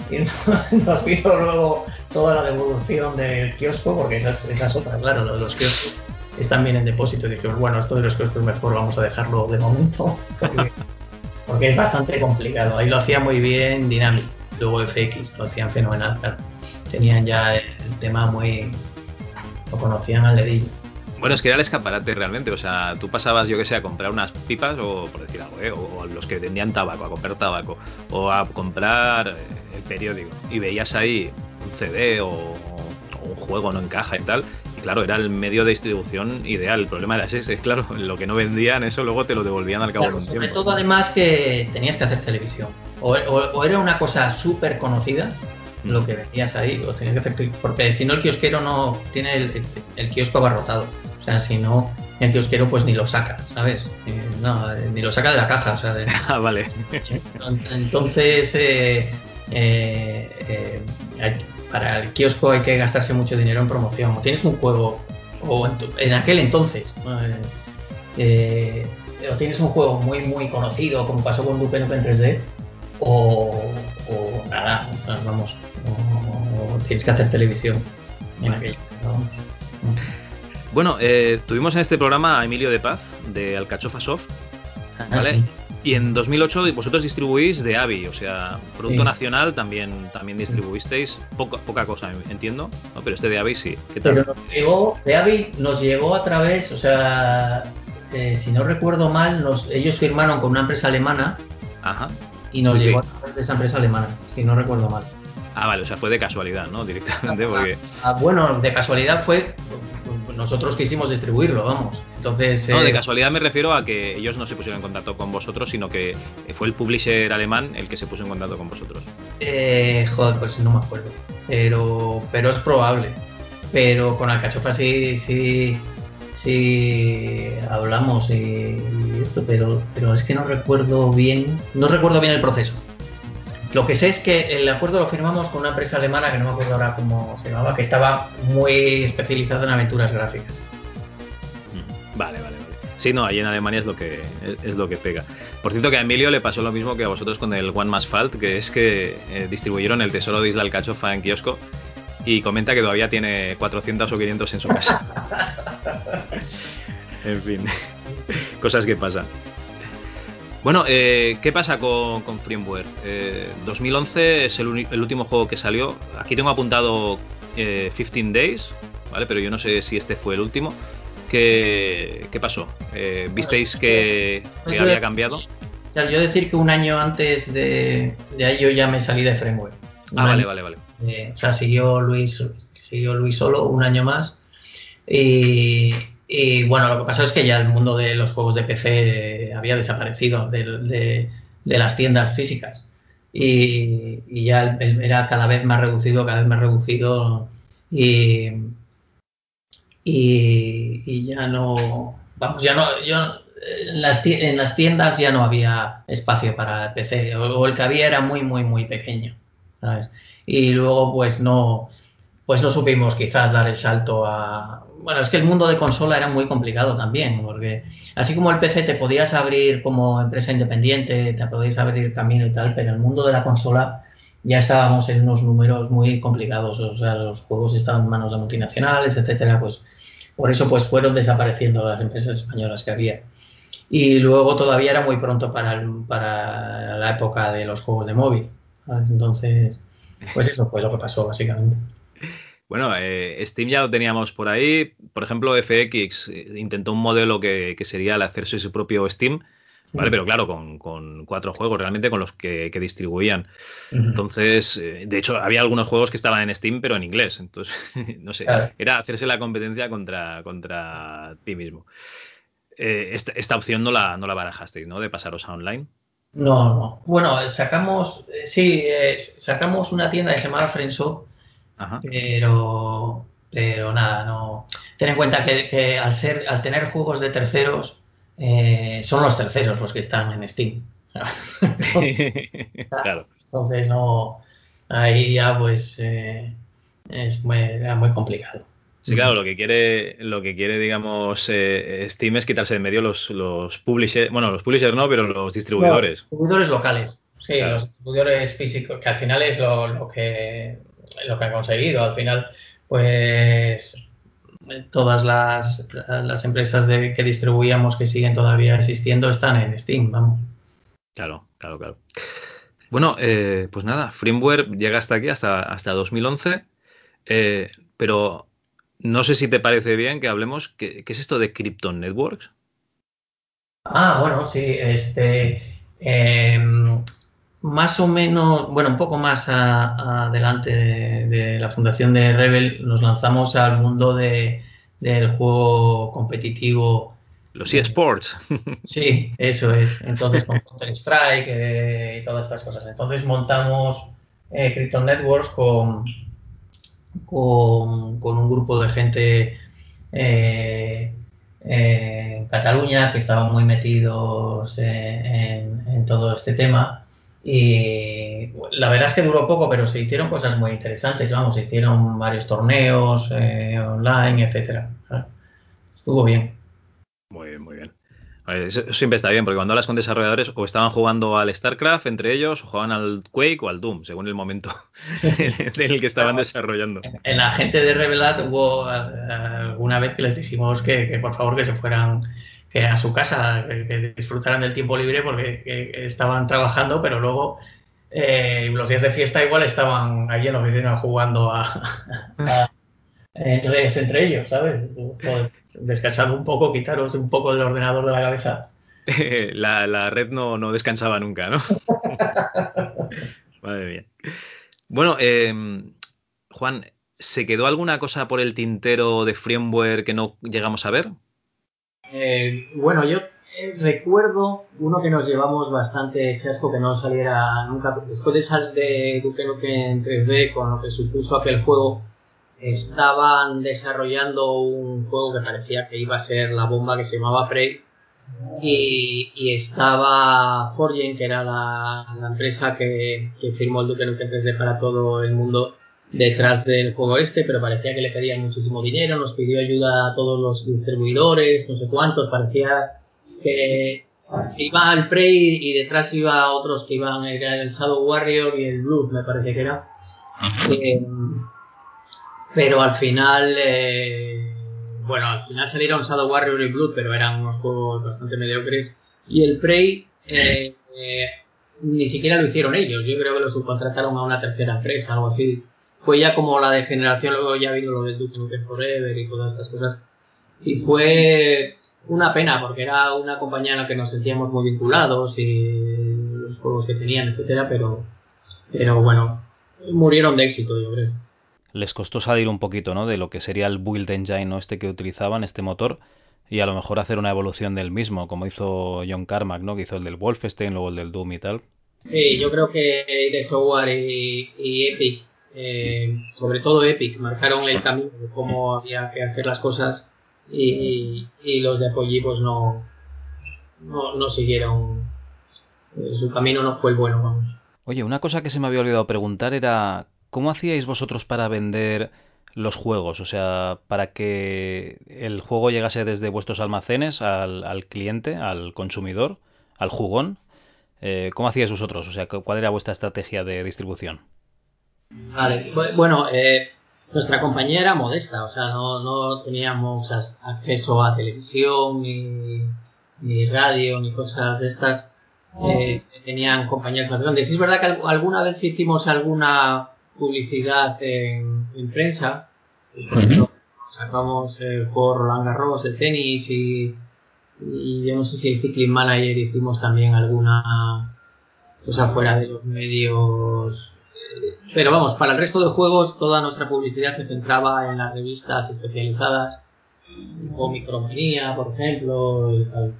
Y nos vino luego toda la devolución del kiosco, porque esas, esas otras, claro, los kioscos están bien en depósito. Y dijimos, bueno, esto de los kioscos mejor vamos a dejarlo de momento, porque, es bastante complicado. Ahí lo hacía muy bien Dynamic, luego FX, lo hacían fenomenal, Tenían ya el tema muy. lo conocían al dedillo. Bueno, es que era el escaparate realmente. O sea, tú pasabas, yo que sé, a comprar unas pipas o, por decir algo, ¿eh? o, los que vendían tabaco, a comprar tabaco, o a comprar eh, el periódico. Y veías ahí un CD o, un juego no encaja y tal. Y claro, era el medio de distribución ideal. El problema era ese, claro, lo que no vendían, eso luego te lo devolvían al cabo de un sobre todo, además, que tenías que hacer televisión. O, era una cosa súper conocida, lo que vendías ahí, o tenías que hacer. Porque si no, el kiosquero no tiene el, el kiosco abarrotado. O sea, si no, el kiosquero pues ni lo saca, ¿sabes? Eh, no, eh, ni lo saca de la caja, o sea, Ah, vale. Entonces, eh, para el kiosco hay que gastarse mucho dinero en promoción. O tienes un juego, o en, aquel entonces, o tienes un juego muy, muy conocido, como pasó con Duke Nukem 3D, o, nada, vamos, o, tienes que hacer televisión en aquello. Bueno, eh, tuvimos en este programa a Emilio de Paz, de Alcachofa Soft, ah, ¿vale? Y en 2008 vosotros distribuís de Avi, o sea, Producto Nacional también, también distribuisteis, poca, poca cosa, entiendo, ¿no? pero este de Avi sí. ¿Qué tal? Pero nos llegó, de Avi nos llegó a través, o sea, eh, si no recuerdo mal, ellos firmaron con una empresa alemana Ajá. y nos llegó a través de esa empresa alemana, si no recuerdo mal. Ah, vale, o sea, fue de casualidad, ¿no? Directamente, ah, porque... Ah, bueno, de casualidad fue nosotros quisimos distribuirlo, vamos. Entonces. No, de eh, casualidad me refiero a que ellos no se pusieron en contacto con vosotros, sino que fue el publisher alemán el que se puso en contacto con vosotros. Eh, joder, pues no me acuerdo. Pero, pero es probable. Pero con Alcachofa sí, sí, sí hablamos y, esto, pero, pero es que no recuerdo bien, no recuerdo bien el proceso. Lo que sé es que el acuerdo lo firmamos con una empresa alemana que no me acuerdo ahora cómo se llamaba, que estaba muy especializada en aventuras gráficas. Mm, vale, vale, vale. Sí, no, ahí en Alemania es lo que es, lo que pega. Por cierto, que a Emilio le pasó lo mismo que a vosotros con el One Más Falt, que es que eh, distribuyeron el Tesoro de Isla Alcachofa en kiosco y comenta que todavía tiene 400 o 500 en su casa. en fin, cosas que pasan. Bueno, eh, ¿qué pasa con, con Firmware? 2011 eh, es el, último juego que salió. Aquí tengo apuntado 15 eh, Days, ¿vale? Pero yo no sé si este fue el último. ¿Qué, qué pasó? ¿Visteis que, había cambiado? Yo decir que un año antes de, de ahí yo ya me salí de Framework. Ah, vale, vale, vale. o sea, siguió Luis, siguió Luis solo un año más. Y, y bueno, lo que pasó es que ya el mundo de los juegos de PC había desaparecido de, las tiendas físicas. Y, ya era cada vez más reducido, cada vez más reducido. Y, y, ya no. Vamos, ya no. Yo, en, las, en las tiendas ya no había espacio para PC. O, el que había era muy, muy, muy pequeño. ¿sabes? Y luego, pues no. Pues no supimos quizás dar el salto a, bueno, es que el mundo de consola era muy complicado también, porque así como el PC te podías abrir como empresa independiente, te podías abrir camino y tal, pero el mundo de la consola ya estábamos en unos números muy complicados, o sea, los juegos estaban en manos de multinacionales, etcétera, pues por eso pues fueron desapareciendo las empresas españolas que había. Y luego todavía era muy pronto para, para la época de los juegos de móvil. Entonces, Pues eso fue lo que pasó, básicamente. Bueno, eh, Steam ya lo teníamos por ahí. Por ejemplo, FX eh, intentó un modelo que, sería el hacerse su propio Steam, ¿vale? Pero claro, con, cuatro juegos realmente con los que, distribuían. Entonces, eh, de hecho, había algunos juegos que estaban en Steam, pero en inglés. Entonces, no sé, era hacerse la competencia contra, contra ti mismo. esta, opción no la, no la barajasteis, ¿no? De pasaros a online. No, no. Bueno, sacamos, sí, sacamos una tienda que se llamaba Friendshop pero, pero nada, no. Ten en cuenta que, al ser, al tener juegos de terceros, eh, son los terceros los que están en Steam. claro. Entonces no, ahí ya pues eh, es muy, muy complicado. Sí, claro, lo que quiere, lo que quiere, digamos, eh, Steam es quitarse de medio los, los publishers, bueno, los publishers no, pero los distribuidores. Los distribuidores locales, sí, los distribuidores físicos, que al final es lo que lo que ha conseguido. Al final, pues todas las, empresas que distribuíamos que siguen todavía existiendo están en Steam, vamos. Claro, claro, claro. Bueno, eh, pues nada, Firmware llega hasta aquí, hasta, hasta 2011, eh, pero no sé si te parece bien que hablemos, ¿qué, es esto de Krypton Networks? Ah, bueno, sí, este... Em, más o menos, bueno, un poco más adelante de, la fundación de Rebel, nos lanzamos al mundo de, del juego competitivo. Los eSports. Sí, eso es. Entonces con Counter-Strike eh, y todas estas cosas. Entonces montamos eh, Krypton Networks con, con, un grupo de gente eh, en Cataluña que estaban muy metidos en todo este tema y la verdad es que duró poco, pero se hicieron cosas muy interesantes, vamos, se hicieron varios torneos eh, online, etcétera. Estuvo bien. Muy bien, muy bien. Eso siempre está bien, porque cuando hablas con desarrolladores o estaban jugando al StarCraft entre ellos, o jugaban al Quake o al Doom, según el momento en el que estaban desarrollando. En la gente de Revelat hubo eh, alguna vez que les dijimos que por favor que se fueran que a su casa, que, disfrutaran del tiempo libre porque estaban trabajando, pero luego eh, los días de fiesta igual estaban allí en la oficina jugando a, entre, ellos, ¿sabes? descansando un poco, quitaros un poco del ordenador de la cabeza. la, red no, no, descansaba nunca, ¿no? Madre mía. Bueno, em, Juan, ¿se quedó alguna cosa por el tintero de firmware que no llegamos a ver? Eh, bueno, yo eh, recuerdo uno que nos llevamos bastante chasco que no saliera nunca. Después de salir de Duke Nukem en 3D, con lo que supuso aquel juego, estaban desarrollando un juego que parecía que iba a ser la bomba que se llamaba Prey. Y, estaba Forgen, que era la, empresa que, que, firmó el Duke Nukem 3D para todo el mundo, detrás del juego este, pero parecía que le pedían muchísimo dinero, nos pidió ayuda a todos los distribuidores, no sé cuántos, parecía que iba al Prey y detrás iba otros que iban, el Shadow Warrior y el Blues, me parece que era. Eh, pero al final, eh, bueno, al final salieron Shadow Warrior y Blood, pero eran unos juegos bastante mediocres. Y el Prey eh, ni siquiera lo hicieron ellos, yo creo que lo subcontrataron a una tercera empresa, algo así fue ya como la degeneración, luego ya vino lo de Duke Nukem Forever y todas estas cosas. Y fue una pena porque era una compañía en la que nos sentíamos muy vinculados y los juegos que tenían, etcétera, pero, pero bueno, murieron de éxito, yo creo. Les costó salir un poquito, ¿no? De lo que sería el build engine, ¿no? Este que utilizaban, este motor, y a lo mejor hacer una evolución del mismo, como hizo John Carmack, ¿no? Que hizo el del Wolfenstein, luego el del Doom y tal. Sí, yo creo que de Software y Epic eh, sobre todo Epic, marcaron el camino de cómo había que hacer las cosas y, los de Apogee pues no, no, siguieron, eh, su camino no fue el bueno, vamos. Oye, una cosa que se me había olvidado preguntar era, ¿cómo hacíais vosotros para vender los juegos? O sea, para que el juego llegase desde vuestros almacenes al, cliente, al consumidor, al jugón. Eh, ¿Cómo hacíais vosotros? O sea, ¿cuál era vuestra estrategia de distribución? Vale, bueno, eh, nuestra compañía era modesta, o sea, no, teníamos acceso a televisión, ni, radio, ni cosas de estas. Eh, tenían compañías más grandes. Y es verdad que alguna vez hicimos alguna publicidad en, prensa. Pues, sacamos el juego Roland Garros de tenis y, y yo no sé si el Cycling Manager hicimos también alguna cosa fuera de los medios. Pero vamos, para el resto de juegos toda nuestra publicidad se centraba en las revistas especializadas o Micromanía, por ejemplo,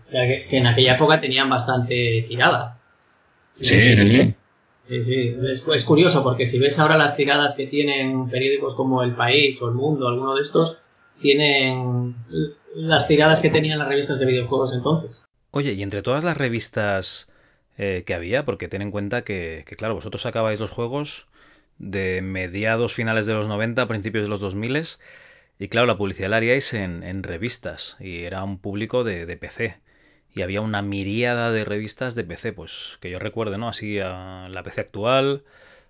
que en aquella época tenían bastante tirada. Sí, sí. Sí, Es, curioso porque si ves ahora las tiradas que tienen periódicos como El País o El Mundo, alguno de estos, tienen las tiradas que tenían las revistas de videojuegos entonces. Oye, y entre todas las revistas eh, que había, porque ten en cuenta que, que, claro, vosotros sacabais los juegos de mediados finales de los 90, principios de los 2000 y claro, la publicidad la haríais en, en revistas y era un público de, de PC y había una miríada de revistas de PC, pues que yo recuerde, ¿no? Así a la PC actual,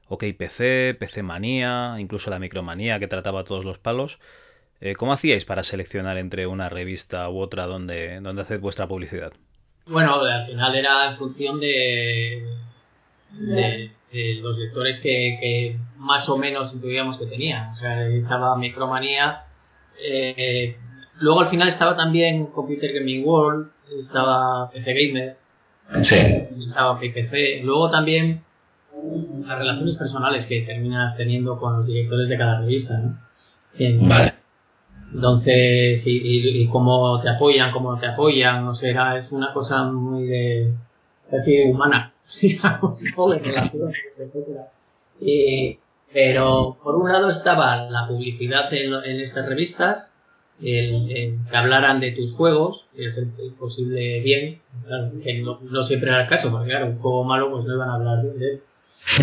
OK PC, PC Manía, incluso la Micromanía que trataba todos los palos. Eh, ¿Cómo hacíais para seleccionar entre una revista u otra donde, donde haced vuestra publicidad? Bueno, al final era en función de, de, los lectores que, más o menos intuíamos que tenían. O sea, estaba Micromanía. Eh, luego al final estaba también Computer Gaming World, estaba PC Gamer, estaba PPC. Luego también las relaciones personales que terminas teniendo con los directores de cada revista, ¿no? vale. Entonces, y, cómo te apoyan, cómo te apoyan, o sea, es una cosa muy de, así, humana, digamos, de relaciones, etc. pero, por un lado estaba la publicidad en, en estas revistas, el, que hablaran de tus juegos, que es el, posible bien, claro, que no, siempre era el caso, porque claro, un juego malo pues no iban a hablar de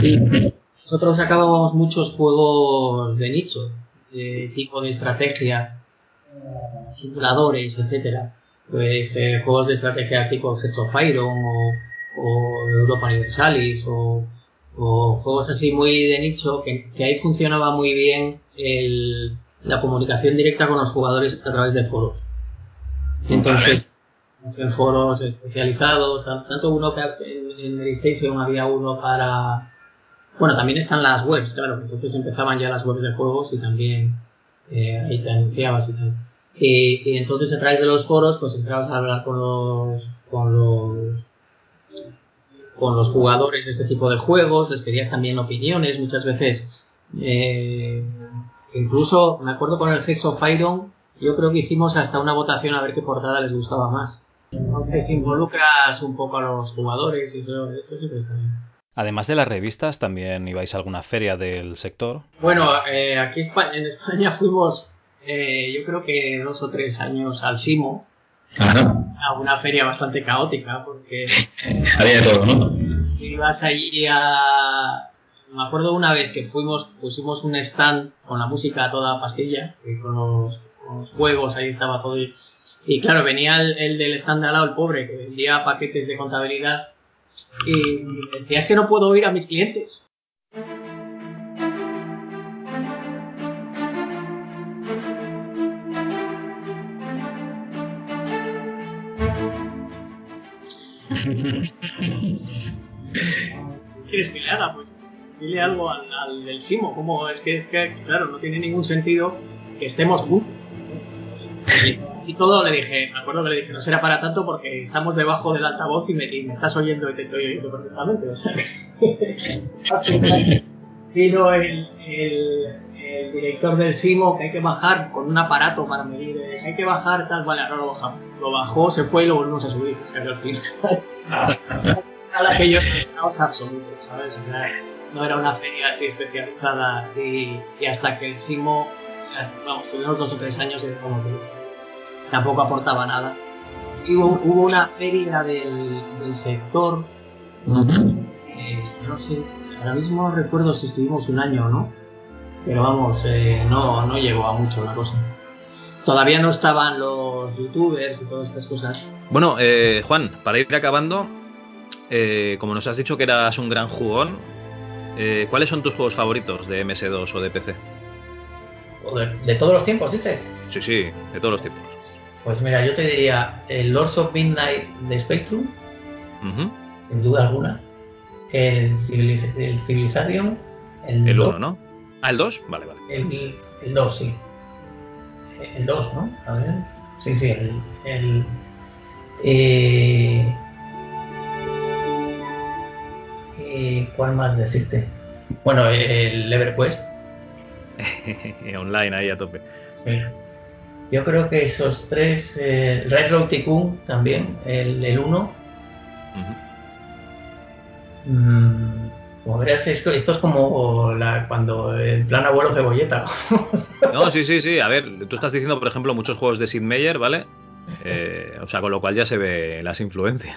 él. nosotros sacábamos muchos juegos de nicho, de tipo de estrategia, simuladores, etcétera. Pues eh, juegos de estrategia tipo Heads of Iron o, o Europa Universalis o, o, juegos así muy de nicho que, que ahí funcionaba muy bien el la comunicación directa con los jugadores a través de foros. Entonces, en foros especializados, tanto uno que en, en Station había uno para... Bueno, también están las webs, claro, entonces empezaban ya las webs de juegos y también eh, ahí te anunciabas y tal. Y, entonces a través de los foros pues entrabas a hablar con los, con los con los jugadores de este tipo de juegos, les pedías también opiniones, muchas veces eh, Incluso me acuerdo con el Heads of Iron, yo creo que hicimos hasta una votación a ver qué portada les gustaba más. Entonces involucras un poco a los jugadores y eso, eso siempre está bien. Además de las revistas, ¿también ibais a alguna feria del sector? Bueno, eh, aquí en España fuimos, eh, yo creo que dos o tres años al Simo, a una feria bastante caótica, porque... Había de todo, ¿no? Ibas allí a, me acuerdo una vez que fuimos, pusimos un stand con la música a toda pastilla, con los, juegos, ahí estaba todo. Y, claro, venía el, del stand de al lado, el pobre, que vendía paquetes de contabilidad, y decía, es que no puedo oír a mis clientes. ¿Quieres que le haga? Pues dile algo al, del Simo, como es que es que, claro, no tiene ningún sentido que estemos juntos. Y así todo le dije, me acuerdo que le dije, no será para tanto porque estamos debajo del altavoz y me, me estás oyendo y te estoy oyendo perfectamente. O sea, vino el, el, director del Simo que hay que bajar con un aparato para medir, eh, hay que bajar tal, vale, ahora lo bajamos. Lo bajó, se fue y lo volvimos a subir. O sea, que al final, a la que yo caos absoluto, ¿sabes? O sea, no era una feria así especializada y, hasta que el Simo, vamos, tuvimos dos o tres años y como que tampoco aportaba nada. Hubo, hubo una feria del, sector, eh, no sé, ahora mismo no recuerdo si estuvimos un año o no, pero vamos, eh, no, no llegó a mucho la cosa. Todavía no estaban los youtubers y todas estas cosas. Bueno, eh, Juan, para ir acabando, como nos has dicho que eras un gran jugón, eh, ¿Cuáles son tus juegos favoritos de MS2 o de PC? ¿De todos los tiempos, dices? Sí, sí, de todos los tiempos. Pues mira, yo te diría el Lords of Midnight de Spectrum, sin duda alguna. El, Civilization, el El 1, ¿no? Ah, el 2, vale, vale. El, 2, sí. El 2, ¿no? A ver. Sí, sí, el. el eh, eh, ¿Cuál más decirte? Bueno, el EverQuest. Online ahí a tope. Sí. Yo creo que esos tres, eh, Railroad Tycoon también, el 1. Mm, como verás, esto, es como cuando el plan abuelo cebolleta. no, sí, sí, sí. A ver, tú estás diciendo, por ejemplo, muchos juegos de Sid Meier, ¿vale? Eh, o sea, con lo cual ya se ve las influencias.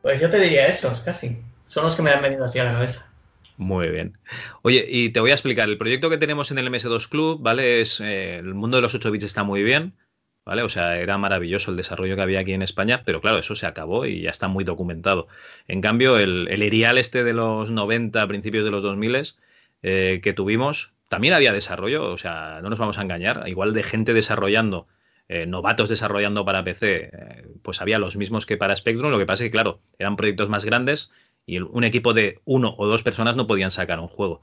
Pues yo te diría esos, casi. Son los que me han venido así a la cabeza. Muy bien. Oye, y te voy a explicar. El proyecto que tenemos en el MS2 Club, ¿vale? Es eh, el mundo de los 8 bits está muy bien, ¿vale? O sea, era maravilloso el desarrollo que había aquí en España, pero claro, eso se acabó y ya está muy documentado. En cambio, el, el erial este de los 90, principios de los 2000 eh, que tuvimos, también había desarrollo, o sea, no nos vamos a engañar, igual de gente desarrollando. Eh, novatos desarrollando para PC, pues había los mismos que para Spectrum, lo que pasa es que, claro, eran proyectos más grandes, y un equipo de uno o dos personas no podían sacar un juego.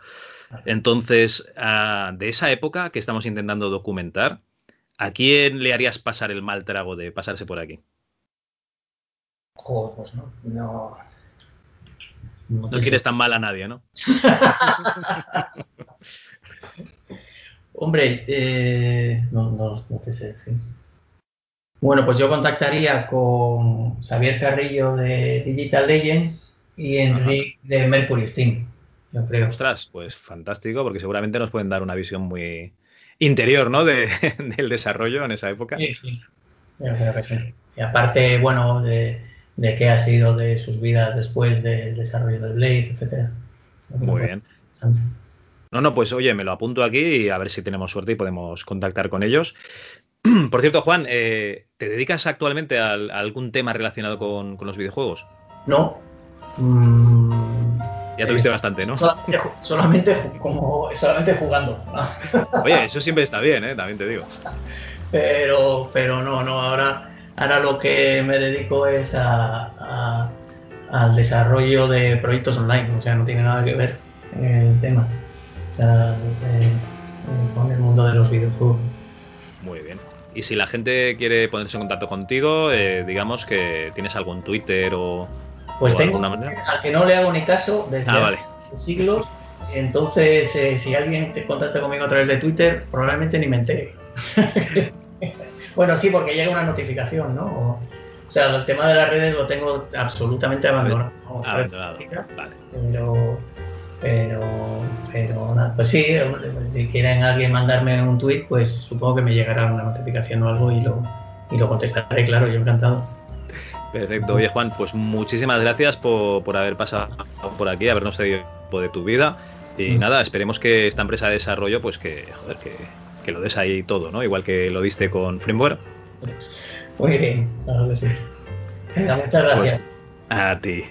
Entonces, ah, de esa época que estamos intentando documentar, ¿a quién le harías pasar el mal trago de pasarse por aquí? Pues no. No, no, quieres tan mal a nadie, ¿no? Hombre, eh, no, no, no, te sé decir. Bueno, pues yo contactaría con Xavier Carrillo de Digital Legends y Enrique de Mercury Steam, yo creo. Ostras, pues fantástico, porque seguramente nos pueden dar una visión muy interior, ¿no? De, del desarrollo en esa época. Sí, sí. Yo creo que sí. Y aparte, bueno, de, de qué ha sido de sus vidas después del desarrollo del Blade, etcétera. Muy bien. No, no, pues oye, me lo apunto aquí y a ver si tenemos suerte y podemos contactar con ellos. Por cierto, Juan, eh, ¿te dedicas actualmente a, algún tema relacionado con, con los videojuegos? No, Mm, ya tuviste bastante, ¿no? Solamente, como, solamente jugando. Oye, eso siempre está bien, ¿eh? también te digo. Pero, pero no, no, ahora, ahora lo que me dedico es a, al desarrollo de proyectos online, o sea, no tiene nada que ver el tema. O sea, con el mundo de los videojuegos. Muy bien. Y si la gente quiere ponerse en contacto contigo, eh, digamos que tienes algún Twitter o, pues tengo al que no le hago ni caso desde ah, siglos. Entonces, eh, si alguien se contacta conmigo a través de Twitter, probablemente ni me entere. bueno, sí, porque llega una notificación, ¿no? O, sea, el tema de las redes lo tengo absolutamente abandonado. abandonado. Vale. Pero, pero, pero nada, pues sí, si quieren alguien mandarme un tweet, pues supongo que me llegará una notificación o algo y lo, y lo contestaré, claro, yo encantado. Perfecto. Oye, Juan, pues muchísimas gracias por, haber pasado por aquí, habernos cedido de tu vida. Y mm. nada, esperemos que esta empresa de desarrollo, pues que, joder, que, lo des ahí todo, ¿no? Igual que lo diste con Framework. Muy bien, claro que sí. Venga, muchas gracias. Pues, a ti.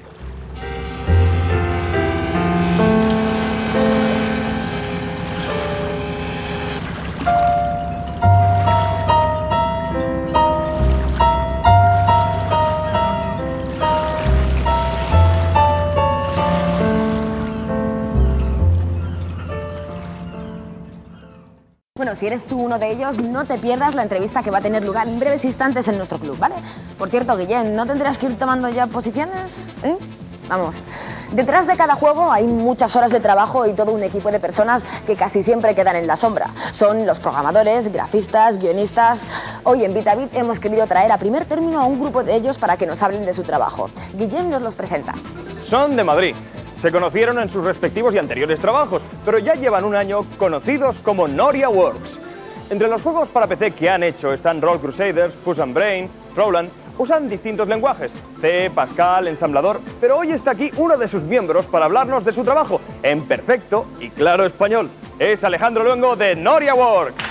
Eres tú uno de ellos, no te pierdas la entrevista que va a tener lugar en breves instantes en nuestro club, ¿vale? Por cierto, Guillén, ¿no tendrás que ir tomando ya posiciones? ¿Eh? Vamos. Detrás de cada juego hay muchas horas de trabajo y todo un equipo de personas que casi siempre quedan en la sombra. Son los programadores, grafistas, guionistas. Hoy en VitaVit hemos querido traer a primer término a un grupo de ellos para que nos hablen de su trabajo. Guillén nos los presenta. Son de Madrid. Se conocieron en sus respectivos y anteriores trabajos, pero ya llevan un año conocidos como Noria Works. Entre los juegos para PC que han hecho están Roll Crusaders, Push and Brain, Frowland. Usan distintos lenguajes, C, Pascal, ensamblador, pero hoy está aquí uno de sus miembros para hablarnos de su trabajo en perfecto y claro español. Es Alejandro Luengo de Noria Works.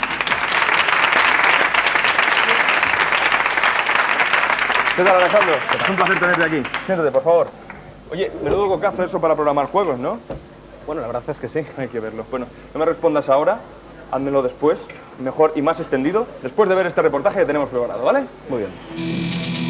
¿Qué tal, Alejandro? Es un placer tenerte aquí. Siéntate, por favor. Oye, menudo cocazo eso para programar juegos, ¿no? Bueno, la verdad es que sí. Hay que verlo. Bueno, no me respondas ahora, házmelo después, mejor y más extendido, después de ver este reportaje que tenemos preparado, ¿vale? Muy bien.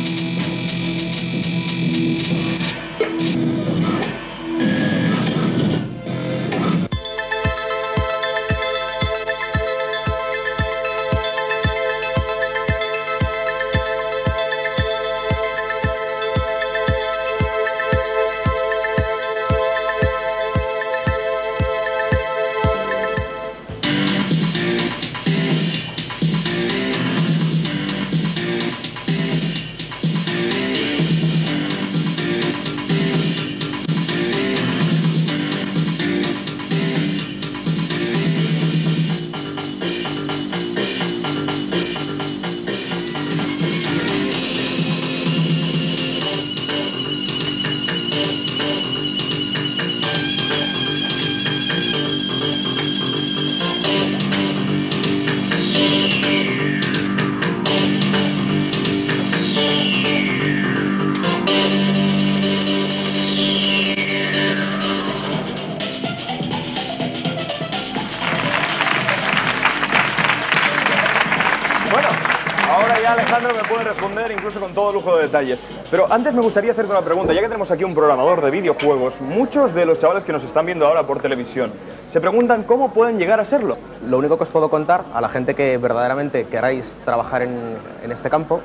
Detalles. Pero antes me gustaría hacerte una pregunta, ya que tenemos aquí un programador de videojuegos, muchos de los chavales que nos están viendo ahora por televisión se preguntan cómo pueden llegar a serlo. Lo único que os puedo contar a la gente que verdaderamente queráis trabajar en, este campo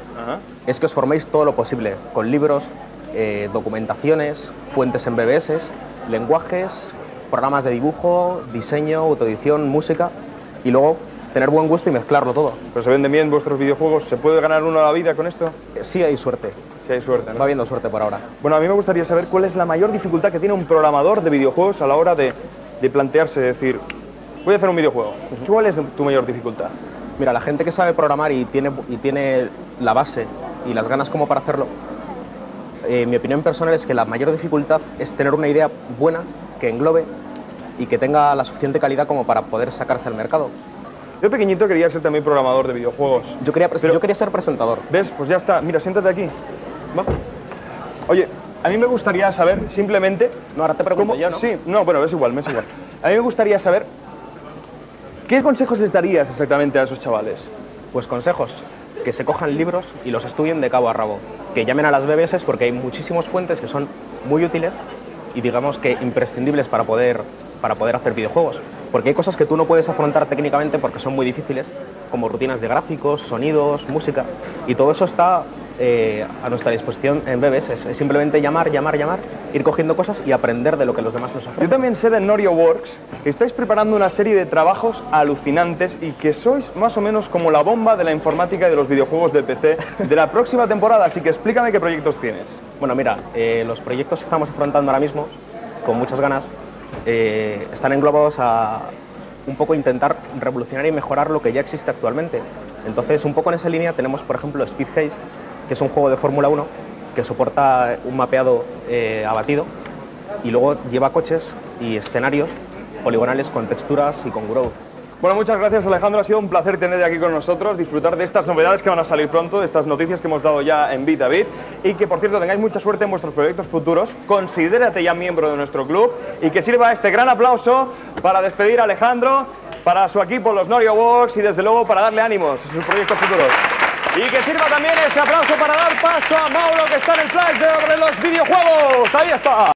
es que os forméis todo lo posible, con libros, eh, documentaciones, fuentes en BBS, lenguajes, programas de dibujo, diseño, autoedición, música y luego tener buen gusto y mezclarlo todo. ¿Pero se venden bien vuestros videojuegos? ¿Se puede ganar uno la vida con esto? Sí hay suerte. Sí hay suerte, Va habiendo suerte por ahora. Bueno, a mí me gustaría saber cuál es la mayor dificultad que tiene un programador de videojuegos a la hora de, de plantearse, decir, voy a hacer un videojuego. ¿Cuál es tu mayor dificultad? Mira, la gente que sabe programar y tiene, y tiene la base y las ganas como para hacerlo, eh, mi opinión personal es que la mayor dificultad es tener una idea buena que englobe y que tenga la suficiente calidad como para poder sacarse al mercado. Yo pequeñito quería ser también programador de videojuegos. Yo quería, yo quería ser presentador. ¿Ves? Pues ya está. Mira, siéntate aquí. ¿Va? Oye, a mí me gustaría saber simplemente... No, ahora te pregunto yo, ¿no? Sí, no, bueno, es igual, me es igual. A mí me gustaría saber ¿Qué consejos les darías exactamente a esos chavales? Pues consejos, que se cojan libros y los estudien de cabo a rabo, que llamen a las BBS porque hay muchísimas fuentes que son muy útiles y digamos que imprescindibles para poder, para poder hacer videojuegos. Porque hay cosas que tú no puedes afrontar técnicamente porque son muy difíciles, como rutinas de gráficos, sonidos, música, y todo eso está eh, a nuestra disposición en BBS. Es simplemente llamar, llamar, llamar, ir cogiendo cosas y aprender de lo que los demás nos ofrecen. Yo también sé de Norio Works que estáis preparando una serie de trabajos alucinantes y que sois más o menos como la bomba de la informática y de los videojuegos de PC de la próxima temporada, así que explícame qué proyectos tienes. Bueno, mira, eh, los proyectos que estamos afrontando ahora mismo, con muchas ganas, eh, están englobados a un poco intentar revolucionar y mejorar lo que ya existe actualmente. Entonces, un poco en esa línea tenemos, por ejemplo, Speed Haste, que es un juego de Fórmula 1 que soporta un mapeado eh, abatido y luego lleva coches y escenarios poligonales con texturas y con growth. Bueno, muchas gracias Alejandro, ha sido un placer tenerte aquí con nosotros, disfrutar de estas novedades que van a salir pronto, de estas noticias que hemos dado ya en Bit a y que por cierto tengáis mucha suerte en vuestros proyectos futuros, considérate ya miembro de nuestro club y que sirva este gran aplauso para despedir a Alejandro, para su equipo, los Norio Works y desde luego para darle ánimos en sus proyectos futuros. Y que sirva también este aplauso para dar paso a Mauro que está en el flash de los videojuegos. Ahí está.